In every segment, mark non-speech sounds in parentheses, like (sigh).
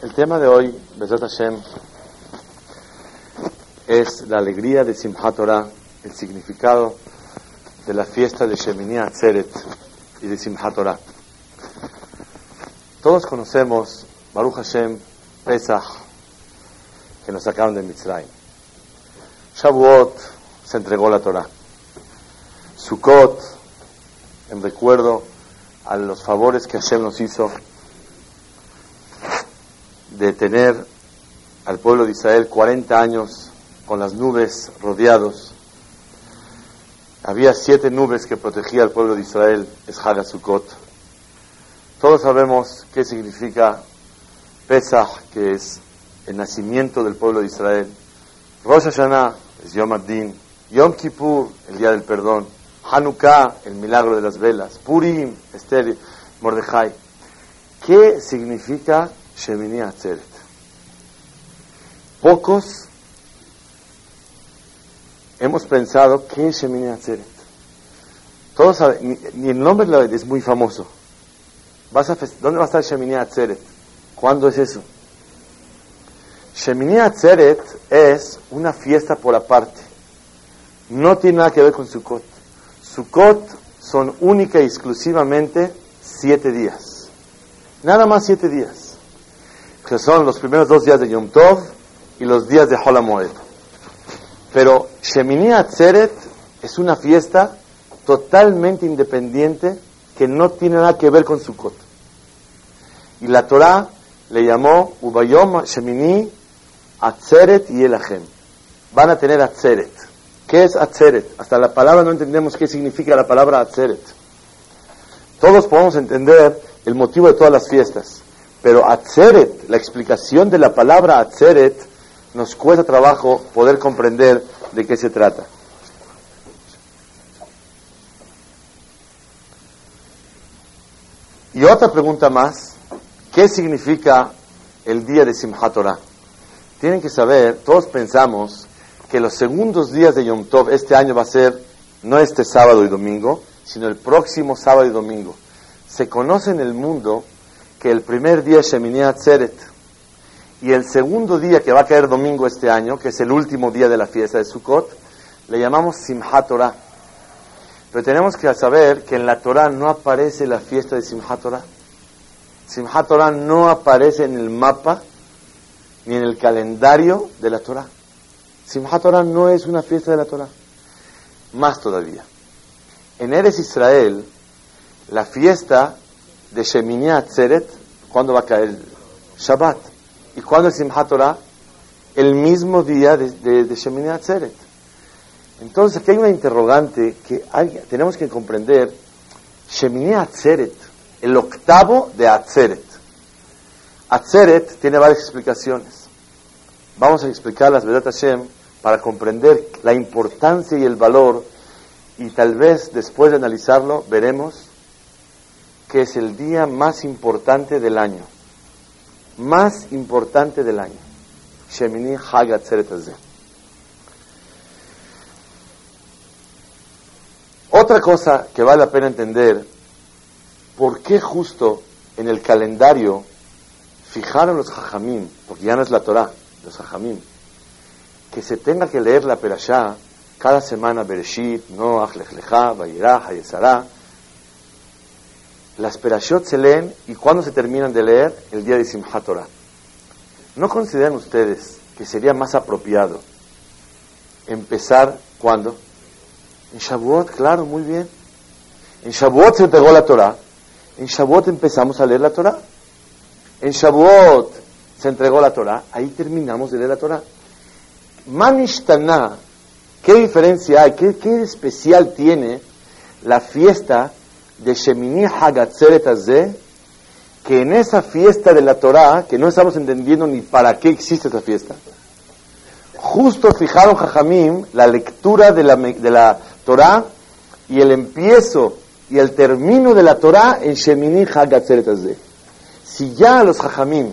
El tema de hoy, Besat Hashem, es la alegría de Simchat Torah, el significado de la fiesta de Shemini Atzeret y de Simchat Torah. Todos conocemos Baruch Hashem, Pesach, que nos sacaron de Mitzrayim. Shavuot se entregó la Torah. Sukkot, en recuerdo a los favores que Hashem nos hizo de tener al pueblo de Israel 40 años con las nubes rodeados. Había siete nubes que protegía al pueblo de Israel, es Sukkot. Todos sabemos qué significa Pesach, que es el nacimiento del pueblo de Israel. Rosh Hashanah es Yom Adin. Yom Kippur, el día del perdón. Hanukkah, el milagro de las velas. Purim, Esther, Mordejai. ¿Qué significa Shemini Atzeret. Pocos hemos pensado qué es Shemini Atzeret. Todos saben, ni, el nombre es muy famoso. ¿Dónde va a estar Shemini Atzeret? ¿Cuándo es eso? Shemini Atzeret es una fiesta por aparte. No tiene nada que ver con Sukkot. Sukkot son única y exclusivamente siete días. Nada más siete días que son los primeros dos días de Yom Tov y los días de Holamoed. Pero Shemini Atzeret es una fiesta totalmente independiente que no tiene nada que ver con Sukkot. Y la Torah le llamó Ubayom Shemini Atzeret y Elachem. Van a tener Atzeret. ¿Qué es Atzeret? Hasta la palabra no entendemos qué significa la palabra Atzeret. Todos podemos entender el motivo de todas las fiestas. Pero Atzeret, la explicación de la palabra Atzeret, nos cuesta trabajo poder comprender de qué se trata. Y otra pregunta más, ¿qué significa el día de Simchat Torah? Tienen que saber, todos pensamos que los segundos días de Yom Tov este año va a ser no este sábado y domingo, sino el próximo sábado y domingo. Se conoce en el mundo que el primer día es Shemini Atzeret y el segundo día que va a caer domingo este año, que es el último día de la fiesta de Sukkot, le llamamos Simchat Torah. Pero tenemos que saber que en la Torah no aparece la fiesta de Simchat Torah. Simchat Torah no aparece en el mapa ni en el calendario de la Torah. Simchat Torah no es una fiesta de la Torah. Más todavía. En Eres Israel, la fiesta de Shemini Atzeret, ¿cuándo va a caer? Shabbat. ¿Y cuándo es Simchat Torah? El mismo día de, de, de Shemini Atzeret. Entonces, aquí hay una interrogante que tenemos que comprender. Shemini Atzeret, el octavo de Atzeret. Atzeret tiene varias explicaciones. Vamos a explicarlas, ¿verdad, Hashem? Para comprender la importancia y el valor y tal vez después de analizarlo veremos que es el día más importante del año. Más importante del año. Shemini Otra cosa que vale la pena entender, ¿por qué justo en el calendario fijaron los hajamim, porque ya no es la Torah, los hajamim, que se tenga que leer la perashá cada semana Bereshit, Noach, Lech Lecha, Vayirah, Hayesarah, las perashot se leen y cuando se terminan de leer, el día de Simchat Torah. ¿No consideran ustedes que sería más apropiado empezar cuando? En Shavuot, claro, muy bien. En Shavuot se entregó la Torah. En Shavuot empezamos a leer la Torah. En Shavuot se entregó la Torah. Ahí terminamos de leer la Torah. Manishtana, ¿qué diferencia hay? ¿Qué, qué especial tiene la fiesta de Shemini Hagatzeret Azeh que en esa fiesta de la Torah, que no estamos entendiendo ni para qué existe esa fiesta, justo fijaron Jajamim la lectura de la, de la Torah y el empiezo y el término de la Torah en Shemini Hagatzeret Si ya los Jajamim,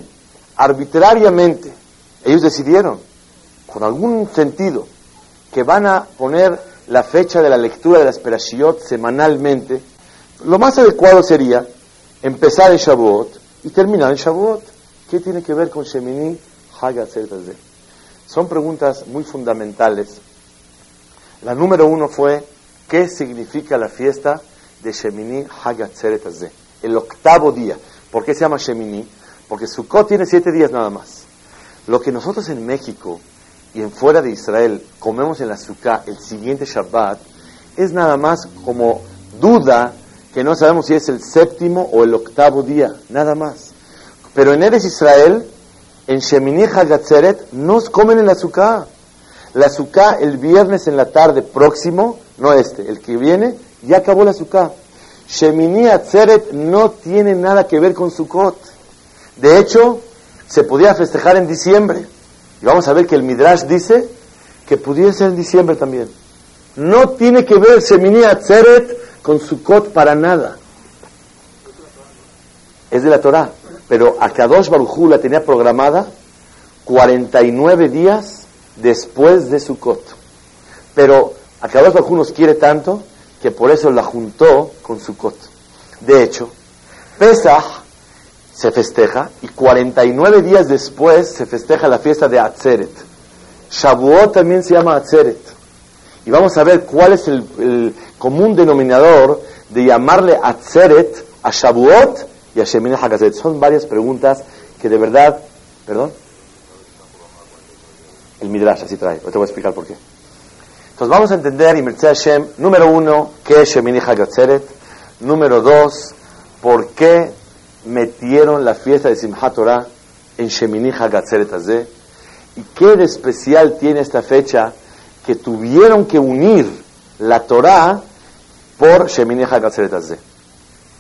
arbitrariamente, ellos decidieron, con algún sentido, que van a poner la fecha de la lectura de las Perashiot semanalmente, lo más adecuado sería empezar en Shavuot y terminar en Shavuot. ¿Qué tiene que ver con Shemini Hagatzeret Son preguntas muy fundamentales. La número uno fue, ¿qué significa la fiesta de Shemini Hagatzeret El octavo día. ¿Por qué se llama Shemini? Porque Sukkot tiene siete días nada más. Lo que nosotros en México y en fuera de Israel comemos en la Sukkah el siguiente Shabbat es nada más como duda que no sabemos si es el séptimo o el octavo día, nada más. Pero en Eres Israel, en Shemini Hagatzeret, nos comen en la Sukkah. La Sukkah el viernes en la tarde próximo, no este, el que viene, ya acabó la Sukkah. Shemini Atzeret no tiene nada que ver con Sukkot. De hecho, se podía festejar en diciembre. Y vamos a ver que el Midrash dice que pudiera ser en diciembre también. No tiene que ver Shemini Atzeret con Sukkot para nada. Es de la Torah. Pero Akadosh Baruj la tenía programada 49 días después de Sukkot. Pero Akadosh Baruj nos quiere tanto que por eso la juntó con Sukkot. De hecho, Pesach se festeja y 49 días después se festeja la fiesta de Atzeret. Shavuot también se llama Atzeret. Y vamos a ver cuál es el, común denominador de llamarle Atzeret a Shavuot y a Sheminah HaGazet. Son varias preguntas que de verdad, perdón, el Midrash así trae. Te voy a explicar por qué. Entonces vamos a entender, y Hashem, número uno, qué es Shemini Hagatzeret. Número dos, por qué metieron la fiesta de Simchat Torah en Shemini Hagatzeret Azeh. Y qué de especial tiene esta fecha que tuvieron que unir la Torah por Shemini Hagatzeret.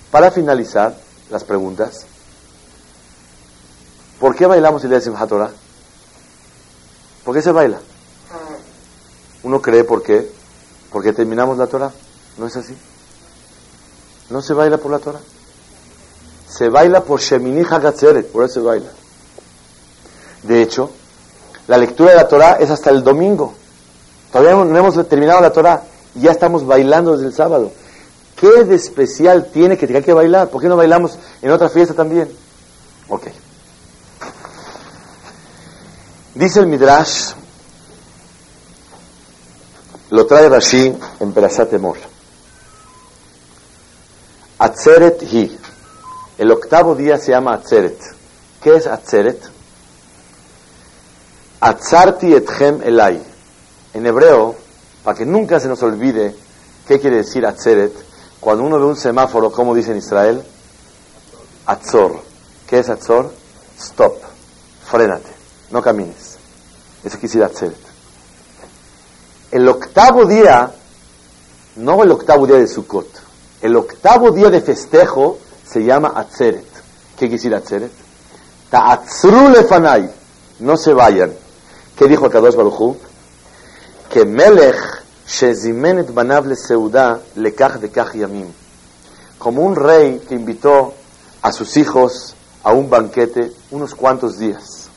Para finalizar las preguntas, ¿por qué bailamos el día de Simchat Torah? ¿Por qué se baila? Uno cree por qué, porque terminamos la Torah. No es así. No se baila por la Torah. Se baila por Shemini Hagatzeret, por eso se baila. De hecho, la lectura de la Torah es hasta el domingo. Todavía no hemos terminado la Torah y ya estamos bailando desde el sábado. ¿Qué de especial tiene que hay que bailar? ¿Por qué no bailamos en otra fiesta también? Ok. Dice el Midrash lo trae Rashi en Perashat Emor. Atzeret hi. El octavo día se llama Atzeret. ¿Qué es Atzeret? Atzarti etchem elai. En hebreo, para que nunca se nos olvide qué quiere decir Atzeret, cuando uno ve un semáforo, ¿cómo dice en Israel? Atzor. ¿Qué es Atzor? Stop. Frénate. No camines. Eso quiere decir Atzeret. El octavo día, no el octavo día de Sukkot, el octavo día de festejo se llama Atzeret. ¿Qué quiere decir Atzeret? Ta'atzru lefanai. No se vayan. ¿Qué dijo Kadosh Baruchu? Como un rey que invitó a sus hijos a un banquete unos cuantos días.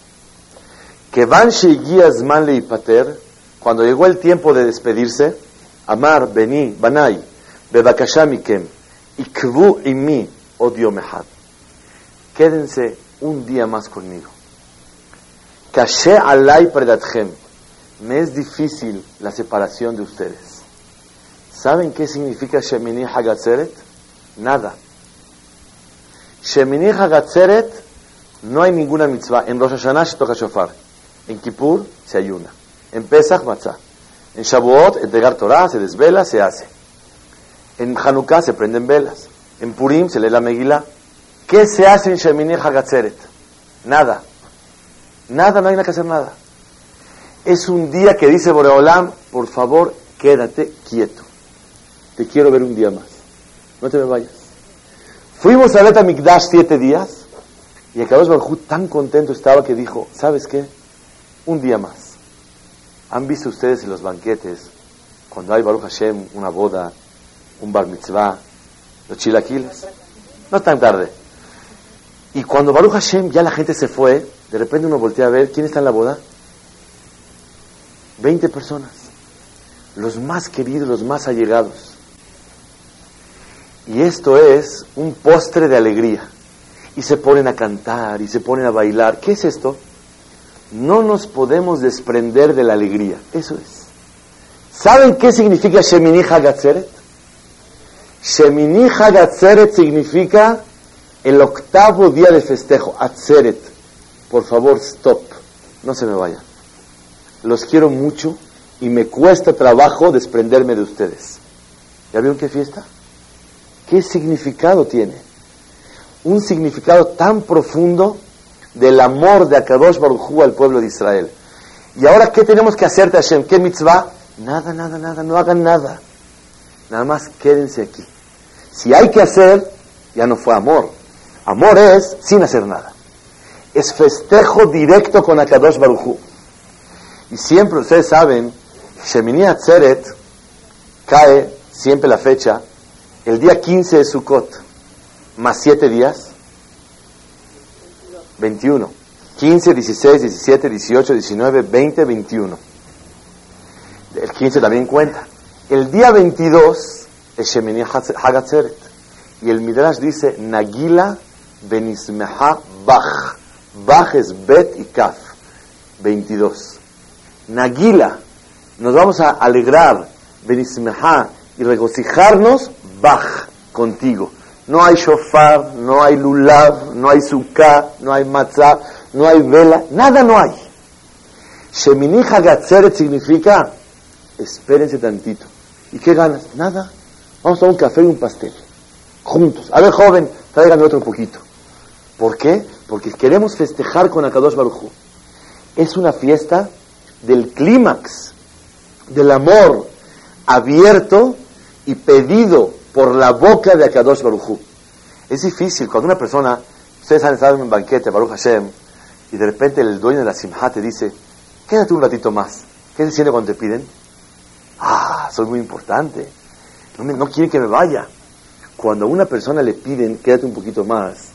Que van zman le ipater cuando llegó el tiempo de despedirse, Amar, Beni, Banai, Bebakashamikem, Ikvu mi, odio mehad. Quédense un día más conmigo. Kashe alay predatchem. Me es difícil la separación de ustedes. ¿Saben qué significa Shemini Hagatzeret? Nada. Shemini Hagatzeret no hay ninguna mitzvah. En Rosh Hashanah se toca shofar. En Kippur se ayuna. En Pesach, matzah. En Shavuot, entregar Torah, se desvela, se hace. En Hanukkah se prenden velas. En Purim se lee la Megillah. ¿Qué se hace en Shemini Hagatzeret? Nada. Nada, no hay nada que hacer nada. Es un día que dice Boreolam, por favor, quédate quieto. Te quiero ver un día más. No te me vayas. Fuimos a Beta Mikdash siete días. Y Akadosh Baruj tan contento estaba que dijo, ¿sabes qué? Un día más. ¿Han visto ustedes en los banquetes, cuando hay Baruch Hashem, una boda, un bar mitzvah, los chilaquiles? No tan tarde. Y cuando Baruch Hashem ya la gente se fue, de repente uno voltea a ver, ¿quién está en la boda? Veinte personas. Los más queridos, los más allegados. Y esto es un postre de alegría y se ponen a cantar y se ponen a bailar. ¿Qué es esto? No nos podemos desprender de la alegría. Eso es. ¿Saben qué significa Shemini Hagatzeret? Shemini Hagatzeret significa el octavo día de festejo. Atzeret. Por favor, stop. No se me vayan. Los quiero mucho y me cuesta trabajo desprenderme de ustedes. ¿Ya vieron qué fiesta? ¿Qué significado tiene? un significado tan profundo del amor de Akadosh Baruj al pueblo de Israel. Y ahora, ¿qué tenemos que hacer, Hashem? ¿Qué mitzvah? Nada, nada, nada, no hagan nada. Nada más quédense aquí. Si hay que hacer, ya no fue amor. Amor es sin hacer nada. Es festejo directo con Akadosh Baruj Y siempre ustedes saben, Shemini Atzeret cae siempre la fecha, el día 15 de Sukkot más 7 días, 21. 15, 16, 17, 18, 19, 20, 21. El 15 también cuenta. El día 22 es Shemini Hagatzeret. Y el Midrash dice, Nagila benismeha bach. Bach es bet y kaf. 22. Nagila. Nos vamos a alegrar, benismeha, y regocijarnos, bach, contigo. No hay shofar, no hay lulav, no hay sukkah, no hay matzah, no hay vela, nada no hay. Shemini Hagatzeret significa, espérense tantito. ¿Y qué ganas? Nada. Vamos a un café y un pastel. Juntos. A ver, joven, tráigame otro poquito. ¿Por qué? Porque queremos festejar con Akadosh Baruj Es una fiesta del clímax, del amor abierto y pedido por la boca de Akadosh Baruchu. Es difícil cuando una persona, ustedes han estado en un banquete, Baruch Hashem, y de repente el dueño de la Simha te dice, quédate un ratito más. ¿Qué se cuando te piden? Ah, soy muy importante. No, me, no quieren que me vaya. Cuando a una persona le piden, quédate un poquito más,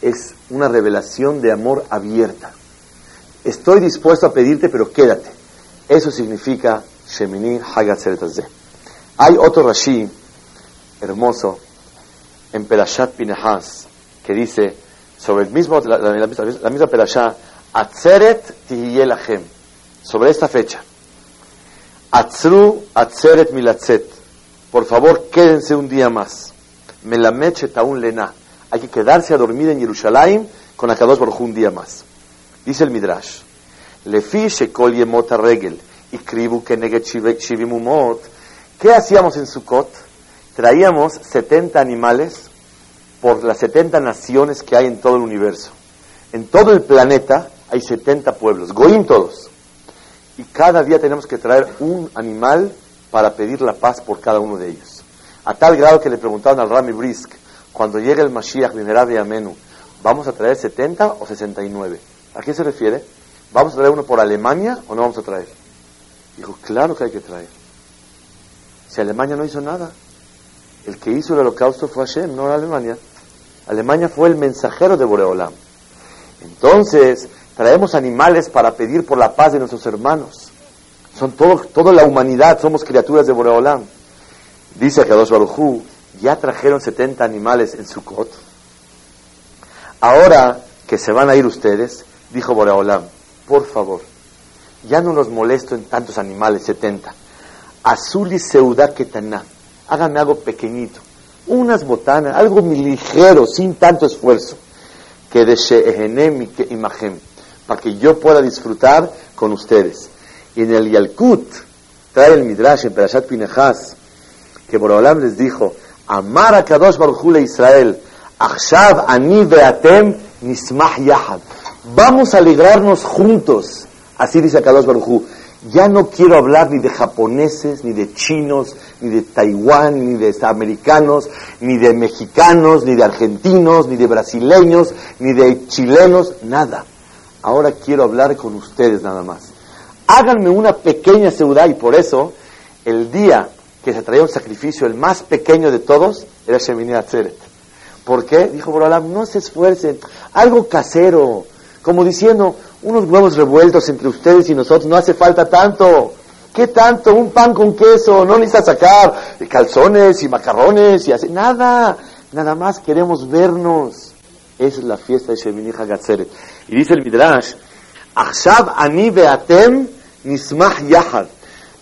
es una revelación de amor abierta. Estoy dispuesto a pedirte, pero quédate. Eso significa Shemini Hagat Hay otro Rashi hermoso en Perashat Pinehas, que dice sobre el mismo, la, misma Perashat, Atzeret Tihiyelachem, sobre esta fecha. Atzru Atzeret Milatzet. Por favor, quédense un día más. Melameche Taun Lena. Hay que quedarse a dormir en Jerusalén con Akadosh Baruj un día más. Dice el Midrash. Lefi Shekol Yemot Regel. Y Kribu Shivimumot. ¿Qué hacíamos en Sukkot? traíamos 70 animales por las 70 naciones que hay en todo el universo. En todo el planeta hay 70 pueblos, Goim todos. Y cada día tenemos que traer un animal para pedir la paz por cada uno de ellos. A tal grado que le preguntaron al Rami Brisk, cuando llegue el Mashiach de Amenu, ¿vamos a traer 70 o 69? ¿A qué se refiere? ¿Vamos a traer uno por Alemania o no vamos a traer? Dijo, claro que hay que traer. Si Alemania no hizo nada, el que hizo el holocausto fue Hashem, no Alemania. Alemania fue el mensajero de Boreolam. Entonces, traemos animales para pedir por la paz de nuestros hermanos. Son todo, toda la humanidad, somos criaturas de Boreolam. Dice Kadosh Barujú, ya trajeron 70 animales en Sukkot. Ahora que se van a ir ustedes, dijo Boreolam, por favor, ya no los molesto en tantos animales, 70. Azul y Seudá Ketaná háganme algo pequeñito, unas botanas, algo ligero, sin tanto esfuerzo, que de Shehenem y que Imahem, para que yo pueda disfrutar con ustedes. Y en el Yalkut, trae el Midrash en Perashat Pinechas, que Borolam les dijo, Amar a Kadosh Baruch Israel, Achshav ani ve'atem nismah yahad. Vamos a alegrarnos juntos, así dice Kadosh Baruch Ya no quiero hablar ni de japoneses, ni de chinos, ni de Taiwán, ni de americanos, ni de mexicanos, ni de argentinos, ni de brasileños, ni de chilenos, nada. Ahora quiero hablar con ustedes nada más. Háganme una pequeña ciudad y por eso el día que se traía un sacrificio, el más pequeño de todos, era Shemini Atzeret. ¿Por qué? Dijo Borolam, no se esfuercen, algo casero, como diciendo, unos huevos revueltos entre ustedes y nosotros, no hace falta tanto. ¿Qué tanto? Un pan con queso, no necesita sacar calzones y macarrones y así, nada, nada más queremos vernos. Esa es la fiesta de Shemini Hagatzeret. Y dice el Midrash, Achshav ani beatem nismah yahad.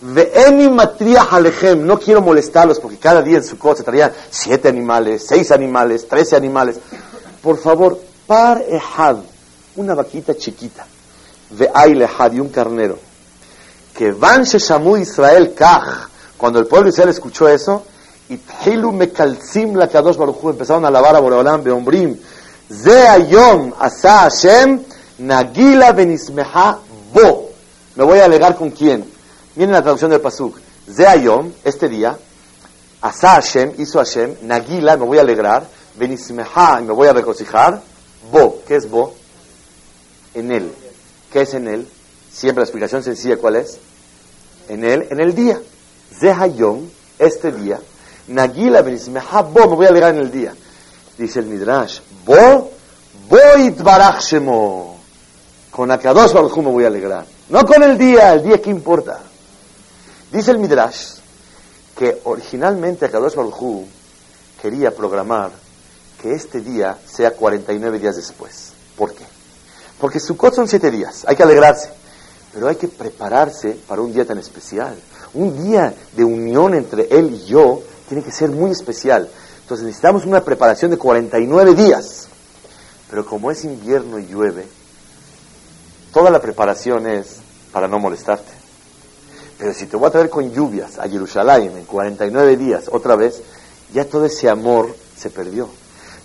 Ve'eni matriah alechem. No quiero molestarlos porque cada día en su cosa traían siete animales, seis animales, trece animales. Por favor, par ehad una vaquita chiquita, de Ailehad y un carnero, que van Sheshamu Israel Kach, cuando el pueblo Israel escuchó eso, y Thilu Mekalzim la Kadosh Baruchu, empezaron a alabar a Boreolam Beombrim, Ze Ayom Asa Hashem, Nagila Benismeha Bo. Me voy a alegar con quién. Miren la traducción del Pasuk. Ze Ayom, este día, Asa Hashem, hizo Hashem, Nagila, me voy a alegrar, Benismeha, me voy a regocijar, Bo, ¿qué es Bo? En él. ¿Qué es en él? Siempre la explicación sencilla, ¿cuál es? En él, en el día. Zehayom, este día. Nagila bo, me voy a alegar en el día. Dice el Midrash, bo, bo barach shemo. Con Akadosh Baruj me voy a alegrar. No con el día, el día que importa. Dice el Midrash que originalmente Akadosh Baruj quería programar que este día sea 49 días después. ¿Por qué? Porque Sukkot son siete días, hay que alegrarse, pero hay que prepararse para un día tan especial. Un día de unión entre Él y yo tiene que ser muy especial. Entonces necesitamos una preparación de 49 días. Pero como es invierno y llueve, toda la preparación es para no molestarte. Pero si te voy a traer con lluvias a Jerusalén en 49 días otra vez, ya todo ese amor se perdió.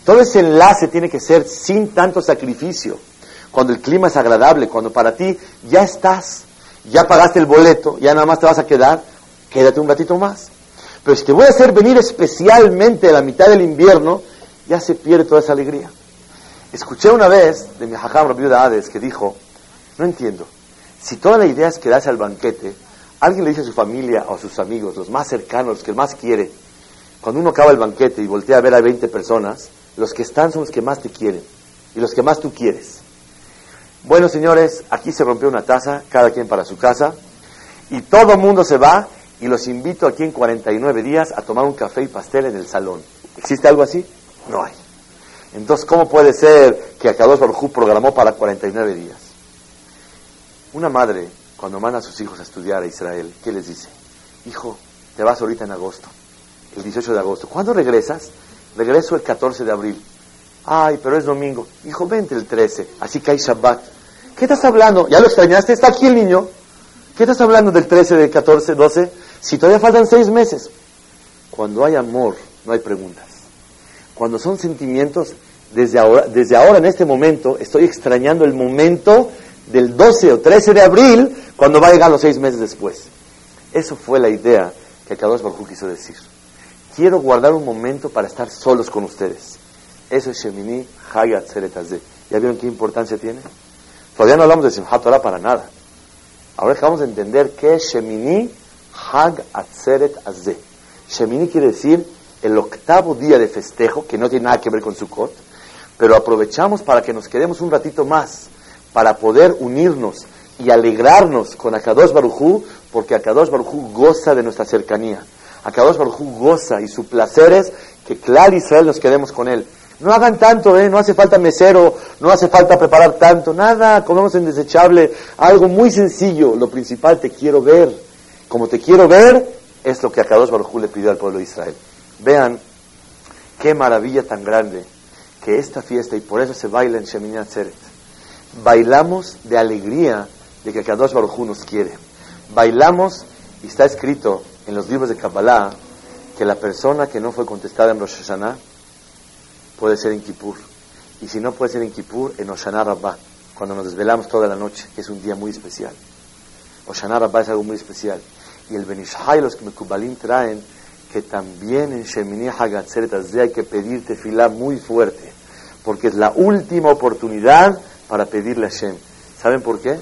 Todo ese enlace tiene que ser sin tanto sacrificio cuando el clima es agradable, cuando para ti ya estás, ya pagaste el boleto, ya nada más te vas a quedar, quédate un ratito más. Pero si te voy a hacer venir especialmente a la mitad del invierno, ya se pierde toda esa alegría. Escuché una vez de mi hajam Rabbi Hades que dijo, no entiendo, si toda la idea es quedarse al banquete, alguien le dice a su familia o a sus amigos, los más cercanos, los que más quiere, cuando uno acaba el banquete y voltea a ver a 20 personas, los que están son los que más te quieren y los que más tú quieres. Bueno, señores, aquí se rompió una taza, cada quien para su casa, y todo el mundo se va, y los invito aquí en 49 días a tomar un café y pastel en el salón. ¿Existe algo así? No hay. Entonces, ¿cómo puede ser que Akadosh Baruj programó para 49 días? Una madre, cuando manda a sus hijos a estudiar a Israel, ¿qué les dice? Hijo, te vas ahorita en agosto, el 18 de agosto. ¿Cuándo regresas? Regreso el 14 de abril. Ay, pero es domingo. Hijo, vente el 13, así que hay Shabbat. ¿Qué estás hablando? ¿Ya lo extrañaste? Está aquí el niño. ¿Qué estás hablando del 13, del 14, 12? Si todavía faltan seis meses. Cuando hay amor, no hay preguntas. Cuando son sentimientos, desde ahora, desde ahora en este momento, estoy extrañando el momento del 12 o 13 de abril, cuando va a llegar los seis meses después. Eso fue la idea que Kadosh Baruj quiso decir. Quiero guardar un momento para estar solos con ustedes. Eso es Shemini Hayat Zeretazé. ¿Ya vieron qué importancia tiene? Todavía no hablamos de Simchat Torah para nada. Ahora acabamos de entender que es Shemini Hag Atzeret Azeh. Shemini quiere decir el octavo día de festejo, que no tiene nada que ver con Sukkot, pero aprovechamos para que nos quedemos un ratito más, para poder unirnos y alegrarnos con Akadosh Barujú, porque Akadosh Barujú goza de nuestra cercanía. Akadosh Barujú goza y su placer es que Clar Israel nos quedemos con él. No hagan tanto, ¿eh? no hace falta mesero, no hace falta preparar tanto, nada, comemos en desechable, algo muy sencillo. Lo principal, te quiero ver. Como te quiero ver, es lo que a Kadosh Baruj le pidió al pueblo de Israel. Vean qué maravilla tan grande que esta fiesta, y por eso se baila en Shemini Atzeret, bailamos de alegría de que Kadosh Baruj nos quiere. Bailamos, y está escrito en los libros de Kabbalah, que la persona que no fue contestada en Rosh Hashanah, puede ser en Kippur. Y si no puede ser en Kippur, en Oshana Rabbah, cuando nos desvelamos toda la noche, que es un día muy especial. Oshana Rabbah es algo muy especial. Y el Benishai, los que Mekubalim traen, que también en Shemini Hagatzeret hay que pedir tefilá muy fuerte, porque es la última oportunidad para pedirle a Shem. ¿Saben por qué?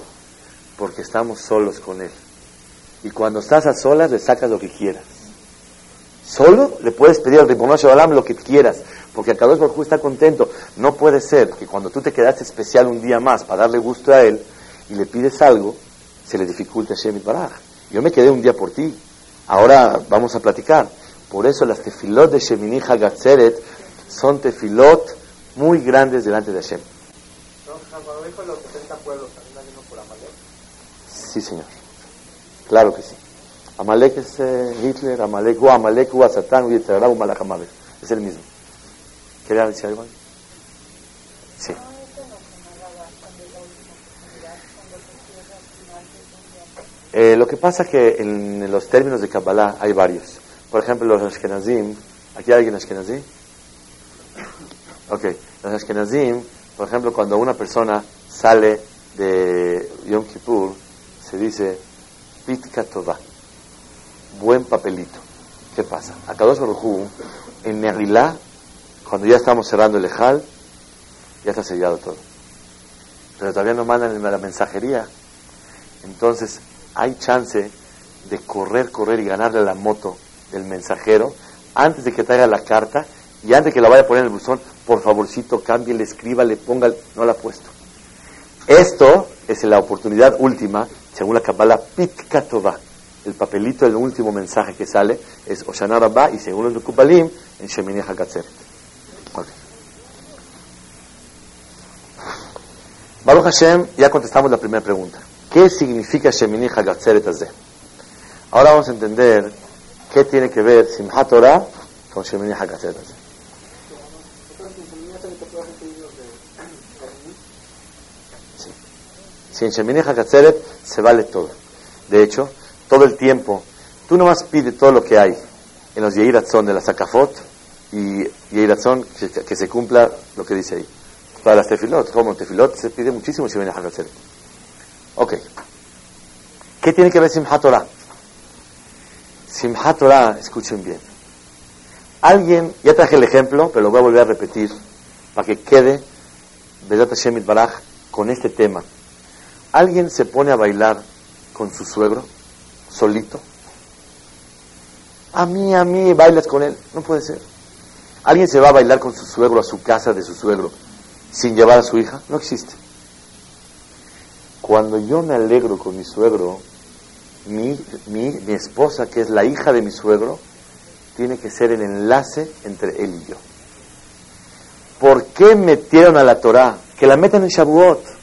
Porque estamos solos con Él. Y cuando estás a solas, le sacas lo que quieras. Solo le puedes pedir al Ribono Shalom lo que quieras, porque el Kadosh Baruj está contento. No puede ser que cuando tú te quedaste especial un día más para darle gusto a Él y le pides algo, se le dificulte a Shemit Baraj. Yo me quedé un día por ti. Ahora vamos a platicar. Por eso las tefilot de Shemini Hagatzeret son tefilot muy grandes delante de Hashem. Sí, señor. Claro que sí. Amalek es eh, Hitler, Amalek o Amalek o Satán, o Malach Es el mismo. ¿Quería decir algo? Sí. Eh, lo que pasa es que en los términos de Kabbalah hay varios. Por ejemplo, los Ashkenazim. ¿Aquí hay alguien Ashkenazim? Ok. Los Ashkenazim, por ejemplo, cuando una persona sale de Yom Kippur, se dice Pitka Tová. Buen papelito. ¿Qué pasa? A Kadosh Baruj en Nerilá, cuando ya estamos cerrando el Ejal, ya está sellado todo. Pero todavía no mandan la mensajería. Entonces, hay chance de correr, correr y ganarle la moto del mensajero antes de que traiga la carta y antes de que la vaya a poner en el buzón, por favorcito, cambie, le escriba, le ponga, no la ha puesto. Esto es la oportunidad última, según la Kabbalah, Pitka El papelito del último mensaje que sale es Oshana Rabbah y según los Kubalim, en Shemini HaKatzer. Baruch Hashem, ya contestamos la primera pregunta. ¿Qué significa Shemini Hagatzeret Ahora vamos a entender qué tiene que ver Simchat Torah con Shemini Hagatzeret Sí. Si en Shemini Hagatzeret se vale todo. De hecho, todo el tiempo, tú nomás pides todo lo que hay en los Yehiratzón de la Sakafot y Yehiratzón que, se cumpla lo que dice ahí. Para las tefilot, como tefilot se pide muchísimo Shemini Hagatzeret. Ok. ¿Qué tiene que ver? Simchat Torah, escuchen bien. Alguien, ya traje el ejemplo, pero lo voy a volver a repetir para que quede Vedat Hashem Baraj con este tema. ¿Alguien se pone a bailar con su suegro, solito? A mí, a mí, bailas con él. No puede ser. ¿Alguien se va a bailar con su suegro a su casa de su suegro sin llevar a su hija? No existe. Cuando yo me alegro con mi suegro, mi, mi, mi, esposa, que es la hija de mi suegro, tiene que ser el enlace entre él y yo. ¿Por qué metieron a la Torah? Que la metan en Shavuot.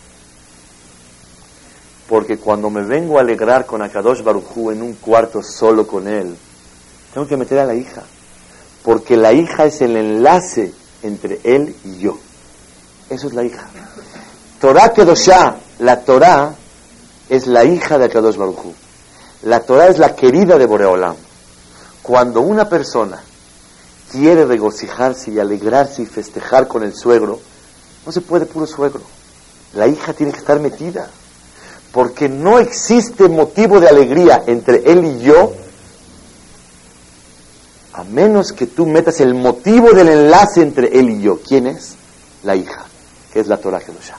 Porque cuando me vengo a alegrar con Akadosh Baruchu en un cuarto solo con él, tengo que meter a la hija. Porque la hija es el enlace entre él y yo. Eso es la hija. Torah Kedoshah, la Torah es la hija de Akadosh Baruj La Torah es la querida de Boreolam. Cuando una persona quiere regocijarse y alegrarse y festejar con el suegro, no se puede puro suegro. La hija tiene que estar metida. Porque no existe motivo de alegría entre él y yo, a menos que tú metas el motivo del enlace entre él y yo. ¿Quién es? La hija, que es la Torah Kedoshah.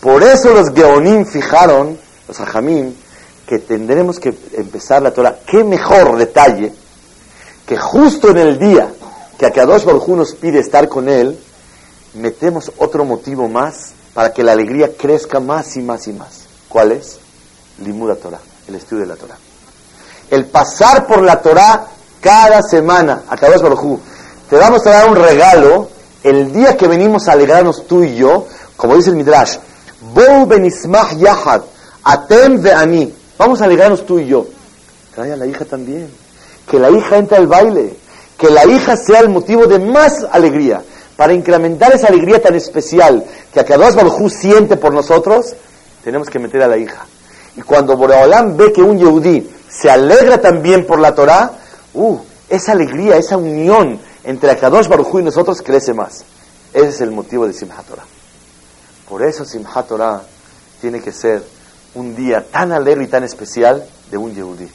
Por eso los Geonim fijaron, los Ajamim, que tendremos que empezar la Torah. Qué mejor detalle que justo en el día que Akadosh Baruj nos pide estar con él, metemos otro motivo más para que la alegría crezca más y más y más. ¿Cuál es? Limuda Torah, el estudio de la Torah. El pasar por la Torah cada semana, Akadosh Baruj te vamos a dar un regalo el día que venimos a alegrarnos tú y yo, como dice el Midrash, yahad, atem ani. Vamos a alegrarnos tú y yo. Trae a la hija también. Que la hija entre al baile. Que la hija sea el motivo de más alegría. Para incrementar esa alegría tan especial que Akadosh Baruj siente por nosotros, tenemos que meter a la hija. Y cuando Boreolam ve que un Yehudí se alegra también por la Torah, uh, esa alegría, esa unión entre Akadosh Baruj y nosotros crece más. Ese es el motivo de Simchat Torah. Por eso Simchat Torah tiene que ser un día tan alegre y tan especial de un Yehudí.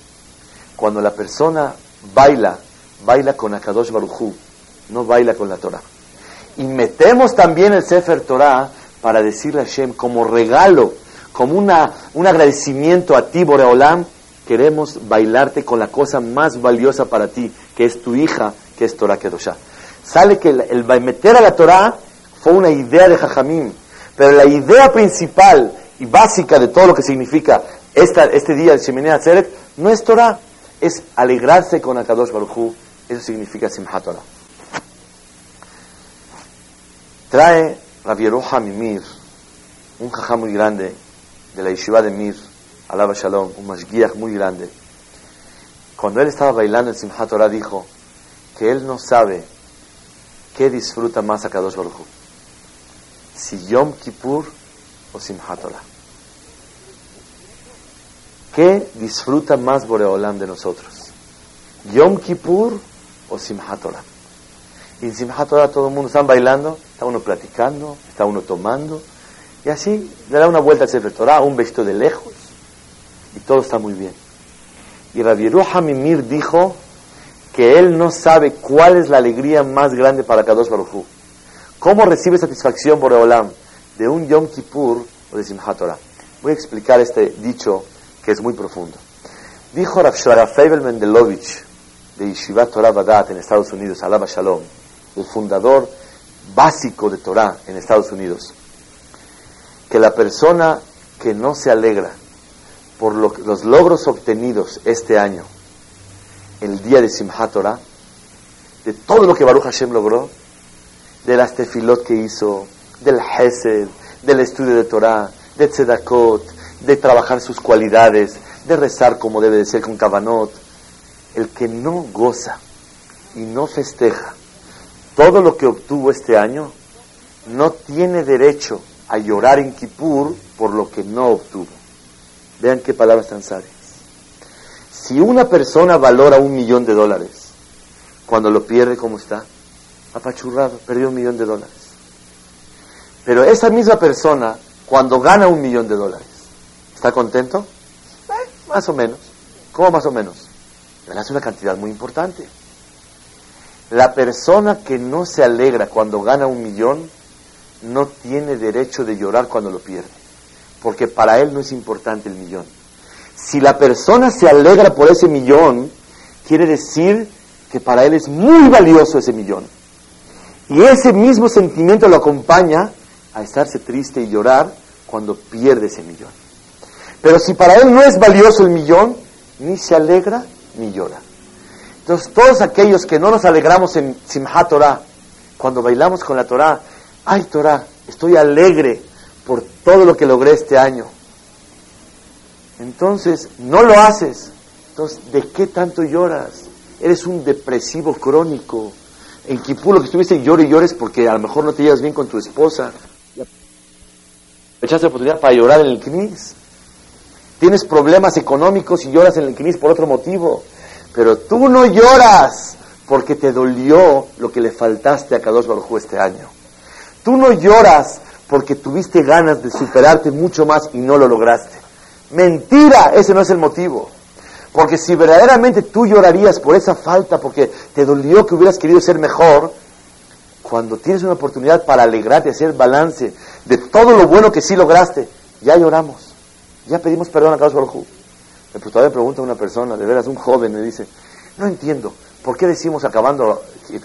Cuando la persona baila, baila con Akadosh Barujú, no baila con la Torah. Y metemos también el Sefer Torah para decirle a Hashem como regalo, como una, un agradecimiento a ti, Boreolam, queremos bailarte con la cosa más valiosa para ti, que es tu hija, que es Torah Kedoshah. Sale que el, el meter a la Torah fue una idea de Jajamim, pero la idea principal y básica de todo lo que significa este día de Sheminei Atzeret no es Torah, es alegrarse con Akadosh Baruj Eso significa Simchat Torah. Trae Rabbi Mimir, un jajá muy grande de la yeshiva de Mir, Alaba Shalom, un mashgiach muy grande. Cuando él estaba bailando en Simchat dijo que él no sabe qué disfruta más a Kadosh Baruj si Yom Kippur o Simchat. ¿Qué disfruta más Boreolam de nosotros? ¿Yom Kippur o Simchat? Y en Simchat todo el mundo está bailando, está uno platicando, está uno tomando, y así le da una vuelta al Sefer Torah, un vestido de lejos, y todo está muy bien. Y Rabbi Mimir dijo que él no sabe cuál es la alegría más grande para Kadosh Baruj ¿Cómo recibe satisfacción por? ¿De un Yom Kippur o de Simchat Torah? Voy a explicar este dicho que es muy profundo. Dijo Rav Shvarafevel Mendelovich de Yeshivat Torah Badat en Estados Unidos, Alaba Shalom, el fundador básico de Torah en Estados Unidos, que la persona que no se alegra por los logros obtenidos este año, el día de Simchat Torah, de todo lo que Baruch Hashem logró, de las tefilot que hizo, del Hesed, del estudio de Torah, de Tzedakot, de trabajar sus cualidades, de rezar como debe de ser con Kavanot. El que no goza y no festeja todo lo que obtuvo este año, no tiene derecho a llorar en Kippur por lo que no obtuvo. Vean qué palabras tan sabias. Si una persona valora un millón de dólares, cuando lo pierde, ¿cómo está? Apachurrado, perdió un millón de dólares. Pero esa misma persona, cuando gana un millón de dólares, ¿está contento? Eh, más o menos. ¿Cómo más o menos? Es una cantidad muy importante. La persona que no se alegra cuando gana un millón no tiene derecho de llorar cuando lo pierde, porque para él no es importante el millón. Si la persona se alegra por ese millón, quiere decir que para él es muy valioso ese millón. Y ese mismo sentimiento lo acompaña a estarse triste y llorar cuando pierde ese millón. Pero si para él no es valioso el millón, ni se alegra ni llora. Entonces, todos aquellos que no nos alegramos en Simhat Torah, cuando bailamos con la Torah, ay Torah, estoy alegre por todo lo que logré este año. Entonces, no lo haces. Entonces, ¿de qué tanto lloras? Eres un depresivo crónico. En Kipur lo que estuviste llores y llores porque a lo mejor no te llevas bien con tu esposa. Echaste la oportunidad para llorar en el CNIS. Tienes problemas económicos y lloras en el CNIS por otro motivo. Pero tú no lloras porque te dolió lo que le faltaste a Kadosh Baruj este año. Tú no lloras porque tuviste ganas de superarte mucho más y no lo lograste. Mentira, ese no es el motivo. Porque si verdaderamente tú llorarías por esa falta, porque te dolió que hubieras querido ser mejor, cuando tienes una oportunidad para alegrarte, hacer balance de todo lo bueno que sí lograste, ya lloramos, ya pedimos perdón a Kadosh Baruj pero todavía pregunta a una persona, de veras un joven, me dice, no entiendo, ¿por qué decimos acabando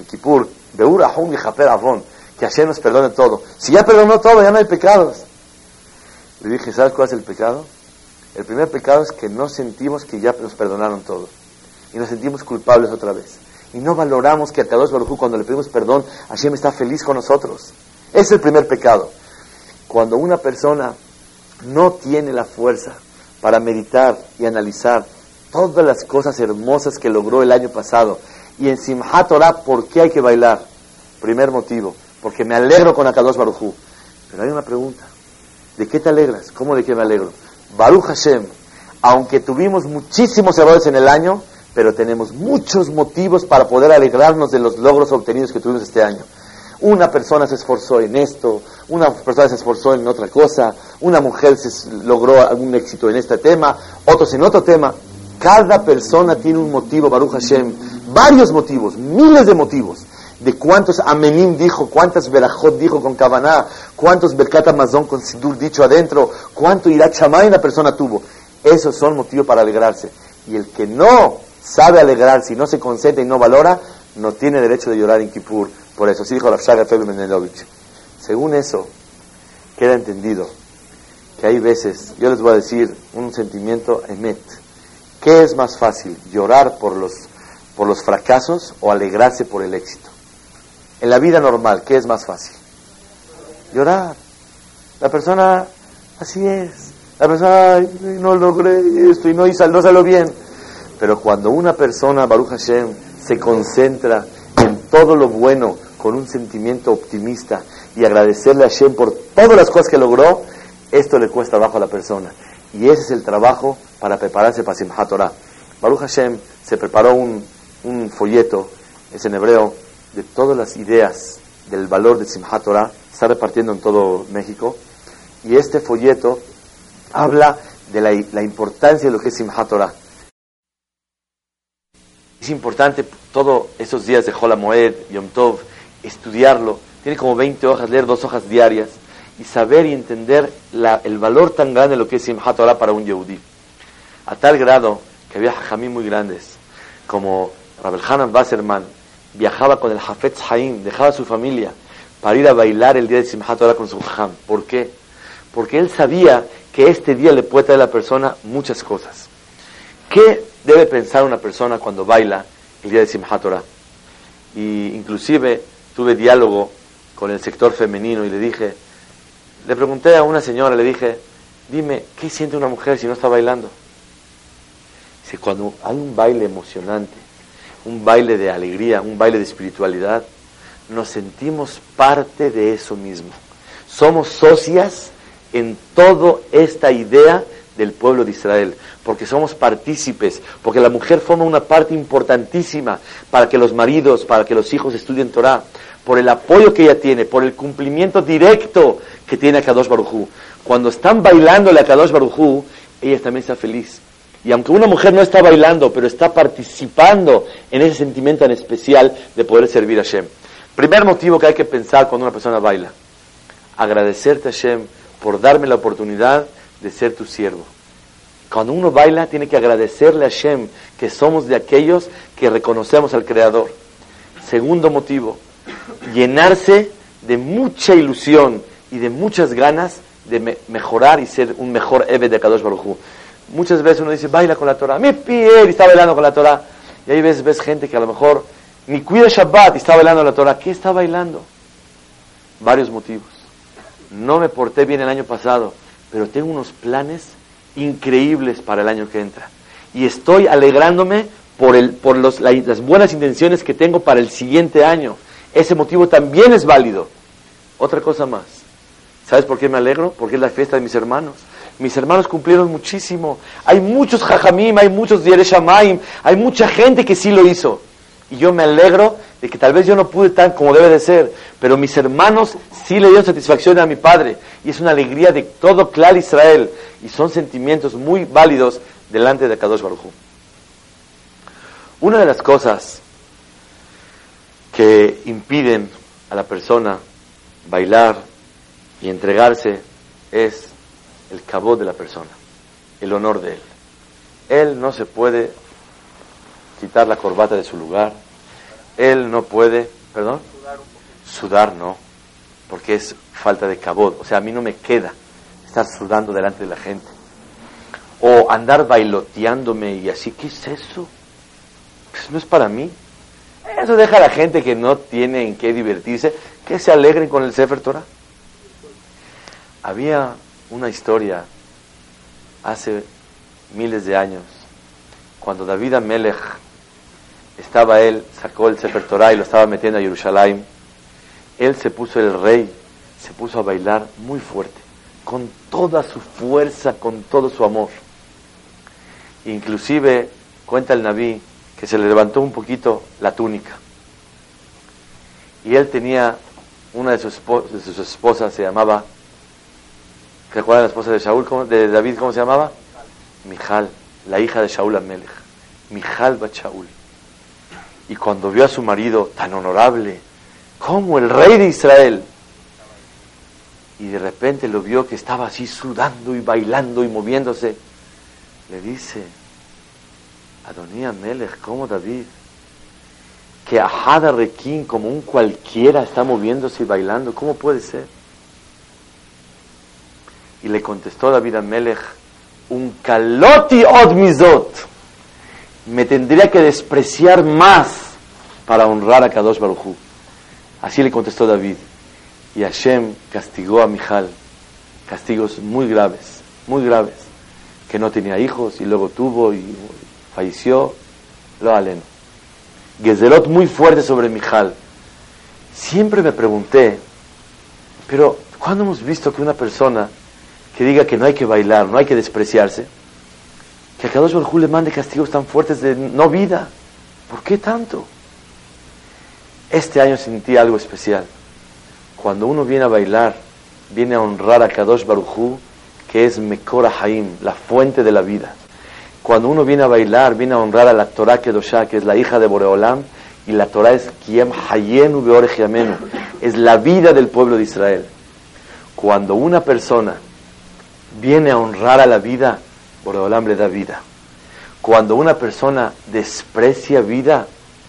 Kippur, Beura, Hum y Avon, que Hashem nos perdone todo? Si ya perdonó todo, ya no hay pecados. Le dije, ¿sabes cuál es el pecado? El primer pecado es que no sentimos que ya nos perdonaron todo. Y nos sentimos culpables otra vez. Y no valoramos que a Kadosh Baruj cuando le pedimos perdón, Hashem está feliz con nosotros. Ese es el primer pecado. Cuando una persona no tiene la fuerza para meditar y analizar todas las cosas hermosas que logró el año pasado. Y en Simhat Torah, ¿por qué hay que bailar? Primer motivo, porque me alegro con Akadosh Barujú. Pero hay una pregunta, ¿de qué te alegras? ¿Cómo de qué me alegro? Baruch Hashem, aunque tuvimos muchísimos errores en el año, pero tenemos muchos motivos para poder alegrarnos de los logros obtenidos que tuvimos este año. Una persona se esforzó en esto, una persona se esforzó en otra cosa, una mujer se logró algún éxito en este tema, otros en otro tema. Cada persona tiene un motivo, Baruch Hashem, varios motivos, miles de motivos de cuántos amenim dijo, cuántas verajot dijo con Kavaná, cuántos berkat amazon con sidur dicho adentro, cuánto irá chamay la persona tuvo. Esos son motivos para alegrarse. Y el que no sabe alegrarse y no se concentra y no valora, no tiene derecho de llorar en Kippur. Por eso, así dijo la Shaga Menelovich. Según eso, queda entendido que hay veces, yo les voy a decir un sentimiento emet. ¿Qué es más fácil, llorar por los, por los fracasos o alegrarse por el éxito? En la vida normal, ¿qué es más fácil? Llorar. La persona, así es. La persona, no logré esto y no, hizo, no salió bien. Pero cuando una persona, Baruch Hashem, se concentra en todo lo bueno, con un sentimiento optimista y agradecerle a Hashem por todas las cosas que logró, esto le cuesta trabajo a la persona. Y ese es el trabajo para prepararse para Simchat Torah. Baruch Hashem se preparó un, un folleto, es en hebreo, de todas las ideas del valor de Simchat Torah, está repartiendo en todo México, y este folleto habla de la, importancia de lo que es Simchat Torah. Es importante todos esos días de Hola Moed, Yom Tov, estudiarlo. Tiene como 20 hojas, leer dos hojas diarias y saber y entender el valor tan grande de lo que es Simchat Torah para un Yehudi. A tal grado que había hajamim muy grandes, como Rabel Hanan Wasserman, viajaba con el Hafetz Haim, dejaba a su familia para ir a bailar el día de Simchat Torah con su jajam. ¿Por qué? Porque él sabía que este día le puede traer a la persona muchas cosas. ¿Qué debe pensar una persona cuando baila el día de Simchat Torah? Y inclusive tuve diálogo con el sector femenino y le dije, le pregunté a una señora, le dije, dime, ¿qué siente una mujer si no está bailando? Dice, cuando hay un baile emocionante, un baile de alegría, un baile de espiritualidad, nos sentimos parte de eso mismo. Somos socias en toda esta idea del pueblo de Israel, porque somos partícipes, porque la mujer forma una parte importantísima para que los maridos, para que los hijos estudien Torah, por el apoyo que ella tiene, por el cumplimiento directo que tiene a Kadosh Barujú. Cuando están bailándole a Kadosh Barujú, ella también está feliz. Y aunque una mujer no está bailando, pero está participando en ese sentimiento tan especial de poder servir a Hashem. Primer motivo que hay que pensar cuando una persona baila. Agradecerte a Hashem por darme la oportunidad de ser tu siervo. Cuando uno baila tiene que agradecerle a Hashem que somos de aquellos que reconocemos al Creador. Segundo motivo, llenarse de mucha ilusión y de muchas ganas de mejorar y ser un mejor Eve de Kadosh Baruj Muchas veces uno dice, baila con la Torah. Mi pie y está bailando con la Torah. Y ahí ves, ves gente que a lo mejor ni cuida Shabbat y está bailando la Torah. ¿Qué está bailando? Varios motivos. No me porté bien el año pasado, pero tengo unos planes increíbles para el año que entra. Y estoy alegrándome por, el, por los, las buenas intenciones que tengo para el siguiente año. Ese motivo también es válido. Otra cosa más. ¿Sabes por qué me alegro? Porque es la fiesta de mis hermanos. Mis hermanos cumplieron muchísimo. Hay muchos jajamim, hay muchos diereshamaim, hay mucha gente que sí lo hizo. Y yo me alegro de que tal vez yo no pude tan como debe de ser, pero mis hermanos sí le dieron satisfacción a mi padre. Y es una alegría de todo Clar Israel. Y son sentimientos muy válidos delante de Kadosh Baruj Una de las cosas que impiden a la persona bailar y entregarse es el cabot de la persona, el honor de él. Él no se puede quitar la corbata de su lugar, él no puede, perdón, sudar no, porque es falta de cabot, o sea, a mí no me queda estar sudando delante de la gente, o andar bailoteándome y así, ¿qué es eso? Pues no es para mí. Eso deja a la gente que no tiene en qué divertirse, que se alegren con el Sefer Torah. Había una historia hace miles de años, cuando David Amelech estaba él, sacó el Sefer Torah y lo estaba metiendo a Jerusalén, él se puso el rey, se puso a bailar muy fuerte, con toda su fuerza, con todo su amor. Inclusive cuenta el Naví que se le levantó un poquito la túnica. Y él tenía una de sus, de sus esposas se llamaba, ¿recuerdan la esposa de Shaul, de David, cómo se llamaba? Mijal, la hija de Shaul Amelech. Mijal bat Shaul. Y cuando vio a su marido tan honorable, como el rey de Israel, y de repente lo vio que estaba así sudando y bailando y moviéndose, le dice, Adonía Melech, como David, que Ahada Requín, como un cualquiera, está moviéndose y bailando, ¿cómo puede ser? Y le contestó David a Melech, un kaloti odmizot, me tendría que despreciar más para honrar a Kadosh Baruchu. Así le contestó David. Y Hashem castigó a Mijal, castigos muy graves, muy graves, que no tenía hijos y luego tuvo y falleció, lo aleno. Gezerot muy fuerte sobre Mijal. Siempre me pregunté, pero ¿cuándo hemos visto que una persona que diga que no hay que bailar, no hay que despreciarse, que a Kadosh Baruj le mande castigos tan fuertes de no vida? ¿Por qué tanto? Este año sentí algo especial. Cuando uno viene a bailar, viene a honrar a Kadosh Baruj que es Mekora Haim, la fuente de la vida. Cuando uno viene a bailar, viene a honrar a la Torah Kedoshá, que es la hija de Boreolam, y la Torah es Kiem Hayenu Beorejiamenu, es la vida del pueblo de Israel. Cuando una persona viene a honrar a la vida, Boreolam le da vida. Cuando una persona desprecia vida,